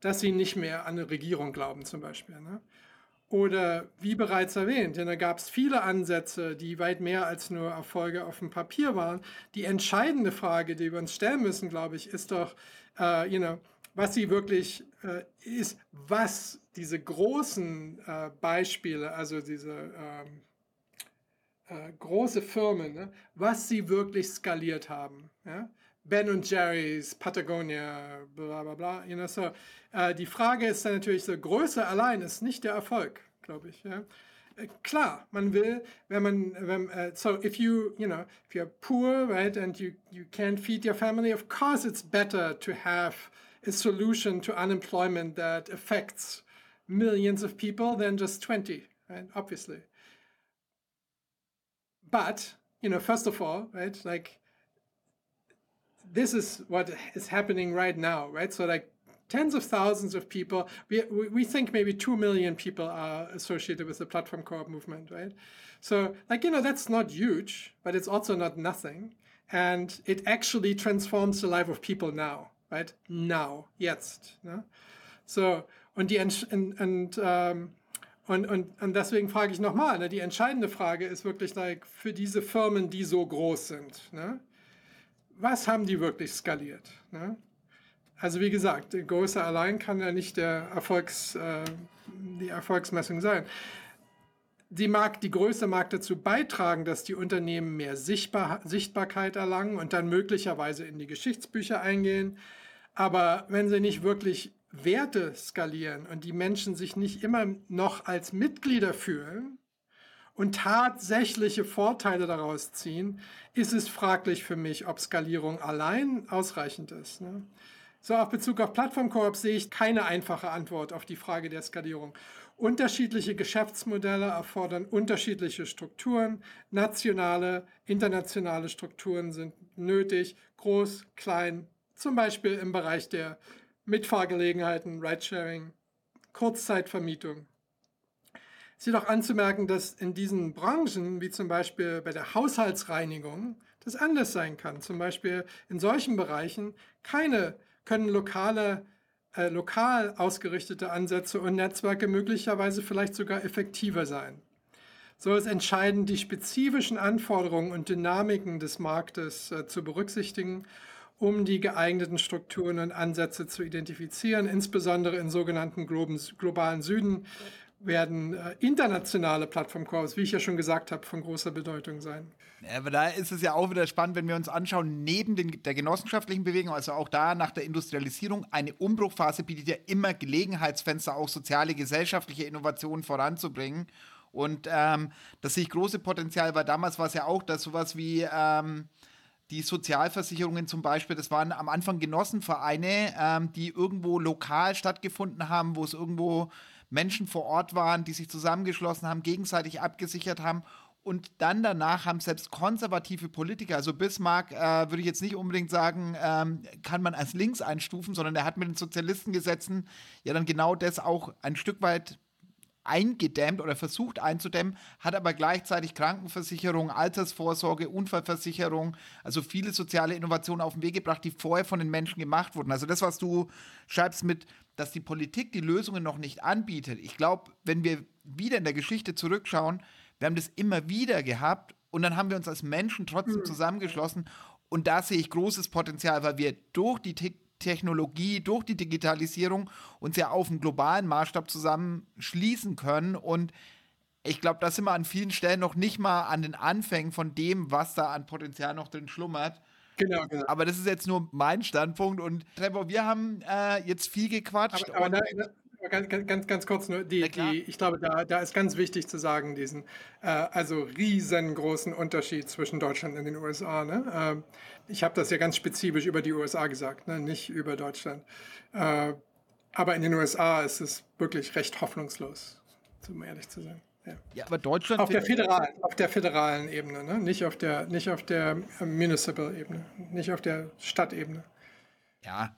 dass sie nicht mehr an eine Regierung glauben zum Beispiel? Ne? Oder wie bereits erwähnt, denn da gab es viele Ansätze, die weit mehr als nur Erfolge auf dem Papier waren. Die entscheidende Frage, die wir uns stellen müssen, glaube ich, ist doch, uh, you know, was sie wirklich uh, ist, was diese großen uh, Beispiele, also diese ähm, große Firmen, ne, was sie wirklich skaliert haben. Ja? Ben und Jerry's, Patagonia, bla bla bla. You know, so, äh, die Frage ist dann natürlich so, Größe allein ist nicht der Erfolg, glaube ich. Ja? Äh, klar, man will, wenn man, wenn, uh, so if you, you know, if you're poor, right, and you, you can't feed your family, of course it's better to have a solution to unemployment that affects millions of people than just 20, right, obviously. But, you know, first of all, right, like, this is what is happening right now, right? So like tens of thousands of people. We, we think maybe 2 million people are associated with the platform co-op movement, right? So like, you know, that's not huge, but it's also not nothing. And it actually transforms the life of people now, right? Now, jetzt. Ne? So, und die, und, and ähm, und, und, und deswegen frage ich nochmal, ne, die entscheidende Frage ist wirklich like, für diese Firmen, die so groß sind, ne? was haben die wirklich skaliert? Ne? Also wie gesagt, die Größe allein kann ja nicht der Erfolgs, äh, die Erfolgsmessung sein. Die, mag, die Größe mag dazu beitragen, dass die Unternehmen mehr Sichtbar, Sichtbarkeit erlangen und dann möglicherweise in die Geschichtsbücher eingehen. Aber wenn sie nicht wirklich Werte skalieren und die Menschen sich nicht immer noch als Mitglieder fühlen, und tatsächliche Vorteile daraus ziehen, ist es fraglich für mich, ob Skalierung allein ausreichend ist. Ne? So, auf Bezug auf Plattformkoop sehe ich keine einfache Antwort auf die Frage der Skalierung. Unterschiedliche Geschäftsmodelle erfordern unterschiedliche Strukturen. Nationale, internationale Strukturen sind nötig, groß, klein, zum Beispiel im Bereich der Mitfahrgelegenheiten, Ridesharing, Kurzzeitvermietung. Es ist jedoch anzumerken, dass in diesen Branchen, wie zum Beispiel bei der Haushaltsreinigung, das anders sein kann. Zum Beispiel in solchen Bereichen keine, können lokale, äh, lokal ausgerichtete Ansätze und Netzwerke möglicherweise vielleicht sogar effektiver sein. So ist entscheidend, die spezifischen Anforderungen und Dynamiken des Marktes äh, zu berücksichtigen, um die geeigneten Strukturen und Ansätze zu identifizieren, insbesondere in sogenannten globalen Süden, werden äh, internationale Plattformcalls, wie ich ja schon gesagt habe, von großer Bedeutung sein. Ja, aber da ist es ja auch wieder spannend, wenn wir uns anschauen, neben den, der genossenschaftlichen Bewegung, also auch da nach der Industrialisierung, eine Umbruchphase bietet ja immer Gelegenheitsfenster, auch soziale, gesellschaftliche Innovationen voranzubringen. Und ähm, das sehe ich große Potenzial, weil damals war es ja auch, dass sowas wie ähm, die Sozialversicherungen zum Beispiel, das waren am Anfang Genossenvereine, ähm, die irgendwo lokal stattgefunden haben, wo es irgendwo Menschen vor Ort waren, die sich zusammengeschlossen haben, gegenseitig abgesichert haben. Und dann danach haben selbst konservative Politiker, also Bismarck äh, würde ich jetzt nicht unbedingt sagen, ähm, kann man als links einstufen, sondern er hat mit den Sozialistengesetzen ja dann genau das auch ein Stück weit eingedämmt oder versucht einzudämmen, hat aber gleichzeitig Krankenversicherung, Altersvorsorge, Unfallversicherung, also viele soziale Innovationen auf den Weg gebracht, die vorher von den Menschen gemacht wurden. Also das, was du schreibst mit, dass die Politik die Lösungen noch nicht anbietet. Ich glaube, wenn wir wieder in der Geschichte zurückschauen, wir haben das immer wieder gehabt und dann haben wir uns als Menschen trotzdem mhm. zusammengeschlossen und da sehe ich großes Potenzial, weil wir durch die Technologie, durch die Digitalisierung uns ja auf einen globalen Maßstab zusammenschließen können. Und ich glaube, da sind wir an vielen Stellen noch nicht mal an den Anfängen von dem, was da an Potenzial noch drin schlummert. Genau, genau. Aber das ist jetzt nur mein Standpunkt. Und Trevor, wir haben äh, jetzt viel gequatscht. Aber, aber da, Ganz, ganz, ganz kurz nur, die, die, ich glaube, da, da ist ganz wichtig zu sagen, diesen äh, also riesengroßen Unterschied zwischen Deutschland und den USA. Ne? Äh, ich habe das ja ganz spezifisch über die USA gesagt, ne? nicht über Deutschland. Äh, aber in den USA ist es wirklich recht hoffnungslos, um ehrlich zu sein. Ja. ja, aber Deutschland auf der föderalen, auf der föderalen Ebene, ne? nicht auf der, nicht auf der Municipal Ebene, nicht auf der Stadtebene. Ja,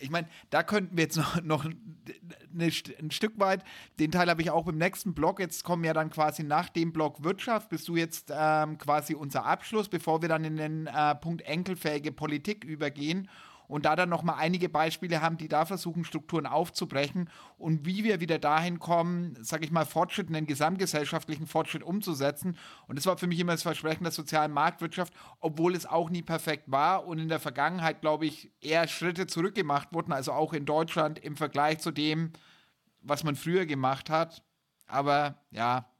ich meine, da könnten wir jetzt noch, noch eine, ein Stück weit, den Teil habe ich auch im nächsten Blog, jetzt kommen ja dann quasi nach dem Blog Wirtschaft, bist du jetzt ähm, quasi unser Abschluss, bevor wir dann in den äh, Punkt enkelfähige Politik übergehen und da dann nochmal einige Beispiele haben, die da versuchen, Strukturen aufzubrechen und wie wir wieder dahin kommen, sage ich mal, Fortschritt, einen gesamtgesellschaftlichen Fortschritt umzusetzen. Und das war für mich immer das Versprechen der sozialen Marktwirtschaft, obwohl es auch nie perfekt war und in der Vergangenheit, glaube ich, eher Schritte zurückgemacht wurden, also auch in Deutschland im Vergleich zu dem, was man früher gemacht hat. Aber ja.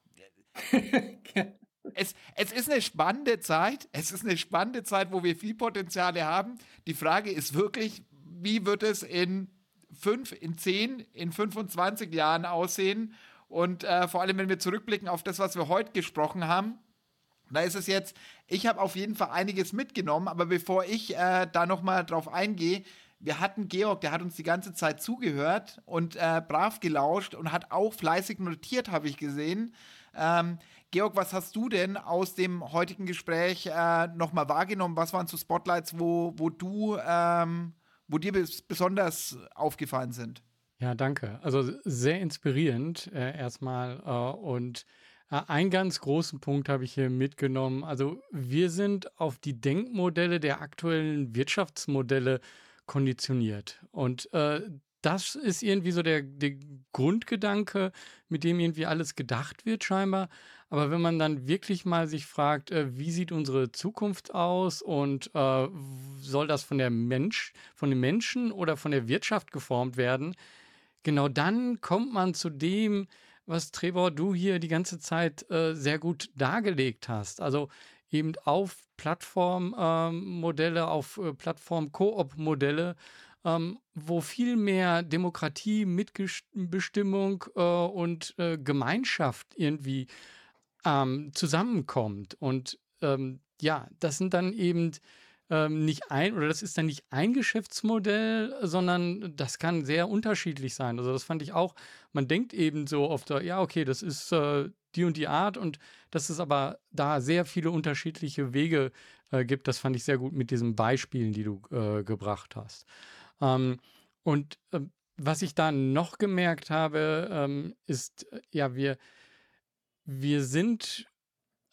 es, es ist eine spannende Zeit. Es ist eine spannende Zeit, wo wir viel Potenziale haben. Die Frage ist wirklich, wie wird es in fünf, in zehn, in 25 Jahren aussehen? Und äh, vor allem, wenn wir zurückblicken auf das, was wir heute gesprochen haben, da ist es jetzt, ich habe auf jeden Fall einiges mitgenommen, aber bevor ich äh, da nochmal drauf eingehe, wir hatten Georg, der hat uns die ganze Zeit zugehört und äh, brav gelauscht und hat auch fleißig notiert, habe ich gesehen. Ähm, Georg, was hast du denn aus dem heutigen Gespräch äh, nochmal wahrgenommen? Was waren so Spotlights, wo, wo du, ähm, wo dir besonders aufgefallen sind? Ja, danke. Also sehr inspirierend äh, erstmal äh, und äh, einen ganz großen Punkt habe ich hier mitgenommen. Also wir sind auf die Denkmodelle der aktuellen Wirtschaftsmodelle konditioniert. Und äh, das ist irgendwie so der, der Grundgedanke, mit dem irgendwie alles gedacht wird, scheinbar. Aber wenn man dann wirklich mal sich fragt, äh, wie sieht unsere Zukunft aus und äh, soll das von der Mensch, von den Menschen oder von der Wirtschaft geformt werden, genau dann kommt man zu dem, was Trevor du hier die ganze Zeit äh, sehr gut dargelegt hast. Also eben auf Plattformmodelle, ähm, auf äh, Plattform-Koop-Modelle ähm, wo viel mehr Demokratie, Mitbestimmung äh, und äh, Gemeinschaft irgendwie ähm, zusammenkommt. Und ähm, ja, das sind dann eben ähm, nicht ein, oder das ist dann nicht ein Geschäftsmodell, sondern das kann sehr unterschiedlich sein. Also das fand ich auch, man denkt eben so oft, ja, okay, das ist äh, die und die Art und dass es aber da sehr viele unterschiedliche Wege äh, gibt, das fand ich sehr gut mit diesen Beispielen, die du äh, gebracht hast. Ähm, und äh, was ich da noch gemerkt habe, ähm, ist, äh, ja, wir, wir sind,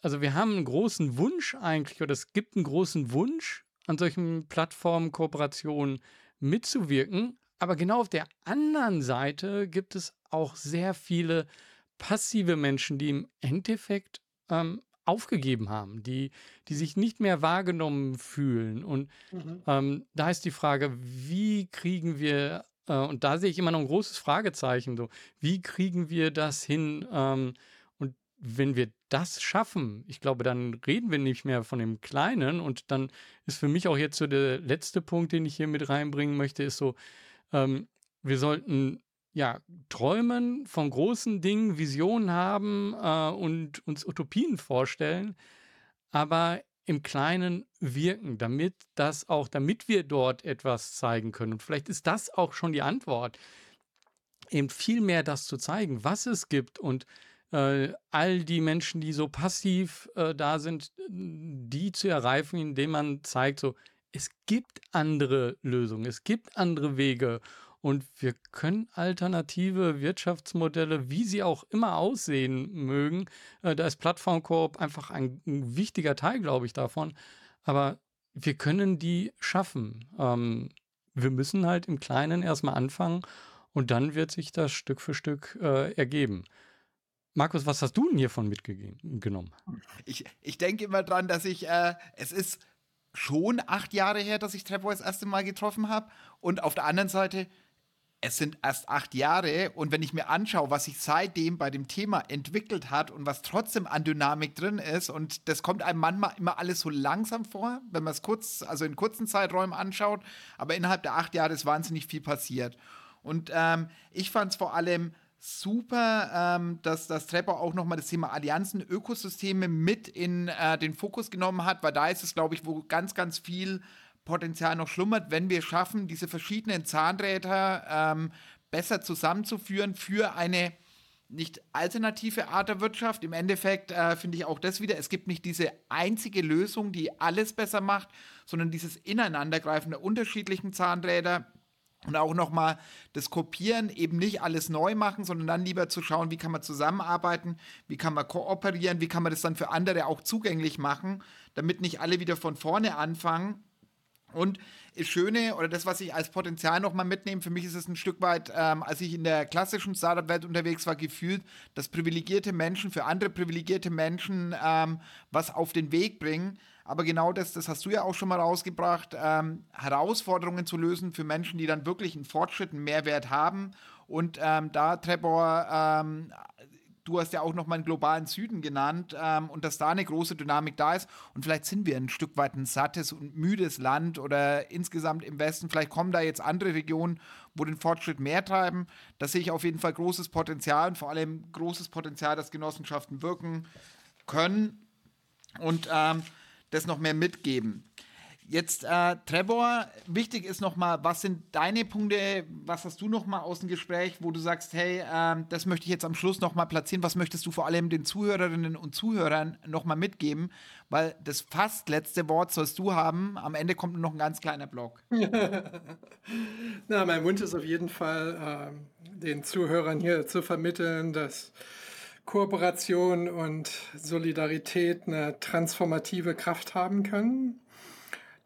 also wir haben einen großen Wunsch eigentlich, oder es gibt einen großen Wunsch, an solchen Plattformen, Kooperationen mitzuwirken. Aber genau auf der anderen Seite gibt es auch sehr viele passive Menschen, die im Endeffekt ähm, aufgegeben haben, die, die sich nicht mehr wahrgenommen fühlen. Und mhm. ähm, da ist die Frage, wie kriegen wir, äh, und da sehe ich immer noch ein großes Fragezeichen, so, wie kriegen wir das hin? Ähm, wenn wir das schaffen, ich glaube, dann reden wir nicht mehr von dem Kleinen. Und dann ist für mich auch jetzt so der letzte Punkt, den ich hier mit reinbringen möchte, ist so, ähm, wir sollten ja, träumen von großen Dingen, Visionen haben äh, und uns Utopien vorstellen, aber im Kleinen wirken, damit das auch, damit wir dort etwas zeigen können. Und vielleicht ist das auch schon die Antwort, eben viel mehr das zu zeigen, was es gibt und äh, all die Menschen, die so passiv äh, da sind, die zu erreichen, indem man zeigt, so, es gibt andere Lösungen, es gibt andere Wege und wir können alternative Wirtschaftsmodelle, wie sie auch immer aussehen mögen, äh, da ist Plattformkoop einfach ein, ein, wichtiger Teil, glaube ich, davon. Aber wir können die schaffen. Ähm, wir müssen halt im Kleinen erstmal anfangen und dann wird sich das Stück für Stück äh, ergeben. Markus, was hast du denn hiervon mitgenommen? Ich, ich denke immer dran, dass ich, äh, es ist schon acht Jahre her, dass ich Trevor das erste Mal getroffen habe. Und auf der anderen Seite, es sind erst acht Jahre und wenn ich mir anschaue, was sich seitdem bei dem Thema entwickelt hat und was trotzdem an Dynamik drin ist und das kommt einem manchmal immer alles so langsam vor, wenn man es kurz, also in kurzen Zeiträumen anschaut, aber innerhalb der acht Jahre ist wahnsinnig viel passiert. Und ähm, ich fand es vor allem super, ähm, dass das Trepper auch nochmal das Thema Allianzen, Ökosysteme mit in äh, den Fokus genommen hat, weil da ist es, glaube ich, wo ganz, ganz viel Potenzial noch schlummert, wenn wir schaffen, diese verschiedenen Zahnräder ähm, besser zusammenzuführen für eine nicht alternative Art der Wirtschaft. Im Endeffekt äh, finde ich auch das wieder, es gibt nicht diese einzige Lösung, die alles besser macht, sondern dieses Ineinandergreifen der unterschiedlichen Zahnräder und auch nochmal das Kopieren, eben nicht alles neu machen, sondern dann lieber zu schauen, wie kann man zusammenarbeiten, wie kann man kooperieren, wie kann man das dann für andere auch zugänglich machen, damit nicht alle wieder von vorne anfangen und das Schöne oder das, was ich als Potenzial nochmal mitnehme, für mich ist es ein Stück weit, ähm, als ich in der klassischen Startup-Welt unterwegs war, gefühlt, dass privilegierte Menschen für andere privilegierte Menschen ähm, was auf den Weg bringen. Aber genau das, das hast du ja auch schon mal rausgebracht, ähm, Herausforderungen zu lösen für Menschen, die dann wirklich einen Fortschritt, einen Mehrwert haben. Und ähm, da, Trevor, ähm, du hast ja auch noch mal einen globalen Süden genannt ähm, und dass da eine große Dynamik da ist. Und vielleicht sind wir ein Stück weit ein sattes und müdes Land oder insgesamt im Westen. Vielleicht kommen da jetzt andere Regionen, wo den Fortschritt mehr treiben. Da sehe ich auf jeden Fall großes Potenzial und vor allem großes Potenzial, dass Genossenschaften wirken können und ähm, das noch mehr mitgeben. Jetzt, äh, Trevor, wichtig ist nochmal, was sind deine Punkte, was hast du nochmal aus dem Gespräch, wo du sagst, hey, äh, das möchte ich jetzt am Schluss nochmal platzieren, was möchtest du vor allem den Zuhörerinnen und Zuhörern nochmal mitgeben, weil das fast letzte Wort sollst du haben, am Ende kommt noch ein ganz kleiner Block. Na, mein Wunsch ist auf jeden Fall, äh, den Zuhörern hier zu vermitteln, dass Kooperation und Solidarität eine transformative Kraft haben können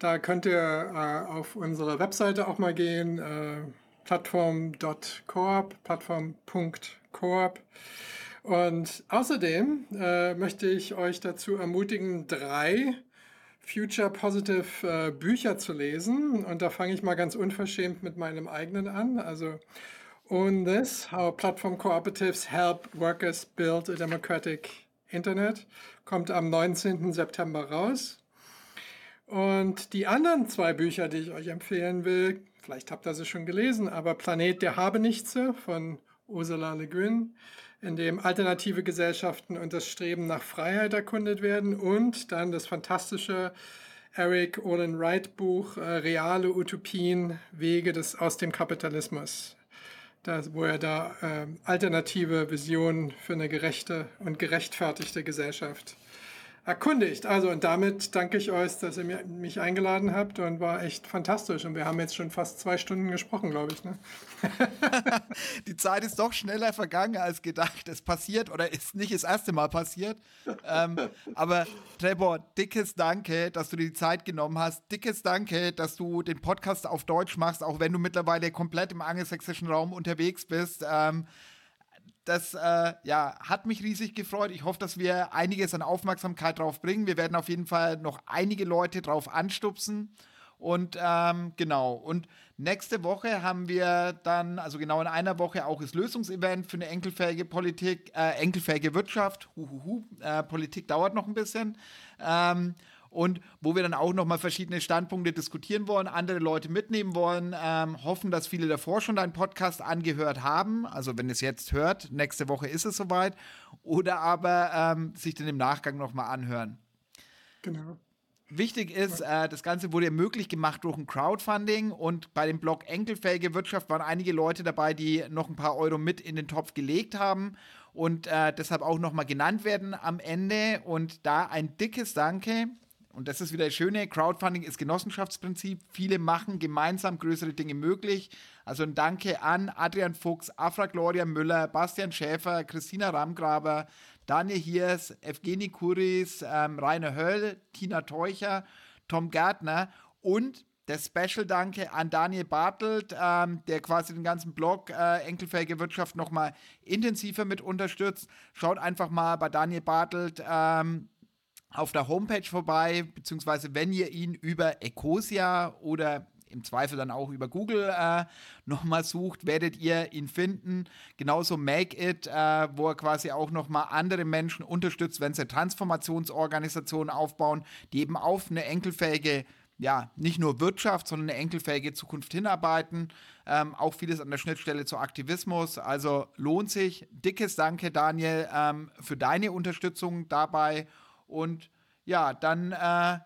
da könnt ihr äh, auf unsere Webseite auch mal gehen, äh, plattform.coop, plattform.coop. Und außerdem äh, möchte ich euch dazu ermutigen, drei Future Positive äh, Bücher zu lesen. Und da fange ich mal ganz unverschämt mit meinem eigenen an. Also Own This, How Platform Cooperatives Help Workers Build a Democratic Internet, kommt am 19. September raus. Und die anderen zwei Bücher, die ich euch empfehlen will, vielleicht habt ihr sie schon gelesen, aber Planet der Habenichtse von Ursula Le Guin, in dem alternative Gesellschaften und das Streben nach Freiheit erkundet werden und dann das fantastische Eric Olin Wright Buch äh, Reale Utopien, Wege des, aus dem Kapitalismus, das, wo er da äh, alternative Visionen für eine gerechte und gerechtfertigte Gesellschaft erkundigt. Also und damit danke ich euch, dass ihr mich eingeladen habt und war echt fantastisch. Und wir haben jetzt schon fast zwei Stunden gesprochen, glaube ich. Ne? Die Zeit ist doch schneller vergangen als gedacht. Es passiert oder ist nicht das erste Mal passiert. ähm, aber Trevor, dickes Danke, dass du dir die Zeit genommen hast. Dickes Danke, dass du den Podcast auf Deutsch machst, auch wenn du mittlerweile komplett im angelsächsischen Raum unterwegs bist. Ähm, das äh, ja, hat mich riesig gefreut. Ich hoffe, dass wir einiges an Aufmerksamkeit drauf bringen. Wir werden auf jeden Fall noch einige Leute drauf anstupsen. Und ähm, genau, und nächste Woche haben wir dann, also genau in einer Woche, auch das Lösungsevent für eine enkelfähige Politik, äh, enkelfähige Wirtschaft. Huhuhu, äh, Politik dauert noch ein bisschen. Ähm, und wo wir dann auch nochmal verschiedene Standpunkte diskutieren wollen, andere Leute mitnehmen wollen, ähm, hoffen, dass viele davor schon deinen Podcast angehört haben. Also wenn es jetzt hört, nächste Woche ist es soweit. Oder aber ähm, sich dann im Nachgang nochmal anhören. Genau. Wichtig ist, äh, das Ganze wurde möglich gemacht durch ein Crowdfunding und bei dem Blog Enkelfähige Wirtschaft waren einige Leute dabei, die noch ein paar Euro mit in den Topf gelegt haben und äh, deshalb auch nochmal genannt werden am Ende. Und da ein dickes Danke. Und das ist wieder das Schöne, Crowdfunding ist Genossenschaftsprinzip. Viele machen gemeinsam größere Dinge möglich. Also ein Danke an Adrian Fuchs, Afra Gloria Müller, Bastian Schäfer, Christina Ramgraber, Daniel Hiers, Evgeny Kuris, ähm, Rainer Höll, Tina Teucher, Tom Gärtner und der Special Danke an Daniel Bartelt, ähm, der quasi den ganzen Blog äh, Enkelfähige Wirtschaft nochmal intensiver mit unterstützt. Schaut einfach mal bei Daniel Bartelt ähm, auf der Homepage vorbei, beziehungsweise wenn ihr ihn über Ecosia oder im Zweifel dann auch über Google äh, nochmal sucht, werdet ihr ihn finden. Genauso Make It, äh, wo er quasi auch nochmal andere Menschen unterstützt, wenn sie Transformationsorganisationen aufbauen, die eben auf eine enkelfähige ja, nicht nur Wirtschaft, sondern eine enkelfähige Zukunft hinarbeiten. Ähm, auch vieles an der Schnittstelle zu Aktivismus. Also lohnt sich. Dickes Danke, Daniel, ähm, für deine Unterstützung dabei. Und ja, dann äh,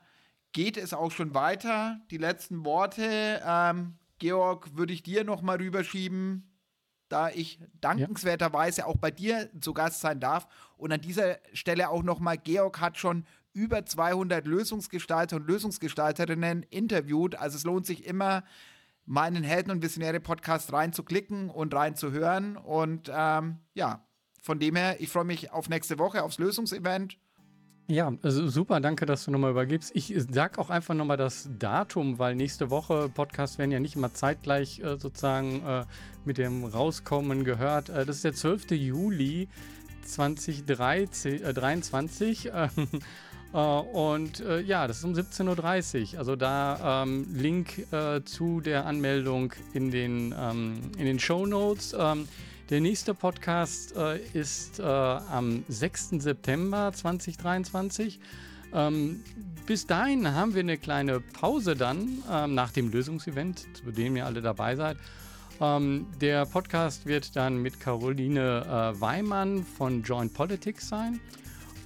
geht es auch schon weiter. Die letzten Worte, ähm, Georg, würde ich dir noch mal rüberschieben, da ich dankenswerterweise auch bei dir zu Gast sein darf. Und an dieser Stelle auch noch mal, Georg hat schon über 200 Lösungsgestalter und Lösungsgestalterinnen interviewt. Also es lohnt sich immer, meinen Helden- und Visionäre-Podcast reinzuklicken und reinzuhören. Und ähm, ja, von dem her, ich freue mich auf nächste Woche, aufs Lösungsevent. Ja, also super, danke, dass du nochmal übergibst. Ich sag auch einfach nochmal das Datum, weil nächste Woche Podcasts werden ja nicht immer zeitgleich äh, sozusagen äh, mit dem Rauskommen gehört. Äh, das ist der 12. Juli 2023. Äh, äh, und äh, ja, das ist um 17.30 Uhr. Also da ähm, Link zu der Anmeldung in den, ähm, in den Show Notes. Ähm, der nächste Podcast äh, ist äh, am 6. September 2023. Ähm, bis dahin haben wir eine kleine Pause dann ähm, nach dem Lösungsevent, zu dem ihr alle dabei seid. Ähm, der Podcast wird dann mit Caroline äh, Weimann von Joint Politics sein.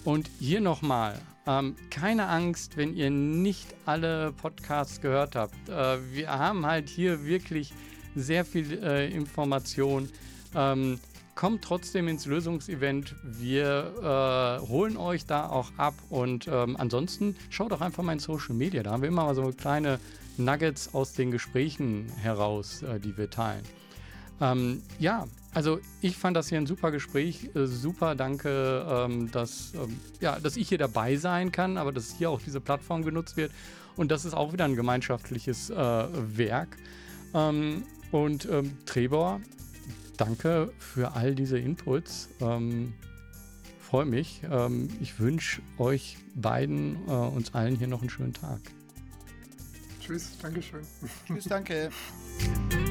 Und hier nochmal, ähm, keine Angst, wenn ihr nicht alle Podcasts gehört habt. Äh, wir haben halt hier wirklich sehr viel äh, Information ähm, kommt trotzdem ins Lösungsevent. Wir äh, holen euch da auch ab und ähm, ansonsten schaut doch einfach mal in Social Media. Da haben wir immer mal so kleine Nuggets aus den Gesprächen heraus, äh, die wir teilen. Ähm, ja, also ich fand das hier ein super Gespräch. Äh, super, danke, ähm, dass, ähm, ja, dass ich hier dabei sein kann, aber dass hier auch diese Plattform genutzt wird. Und das ist auch wieder ein gemeinschaftliches äh, Werk. Ähm, und ähm, Trebor, danke für all diese Inputs. Ähm, Freue mich. Ähm, ich wünsche euch beiden, äh, uns allen hier noch einen schönen Tag. Tschüss, Dankeschön. Tschüss, danke.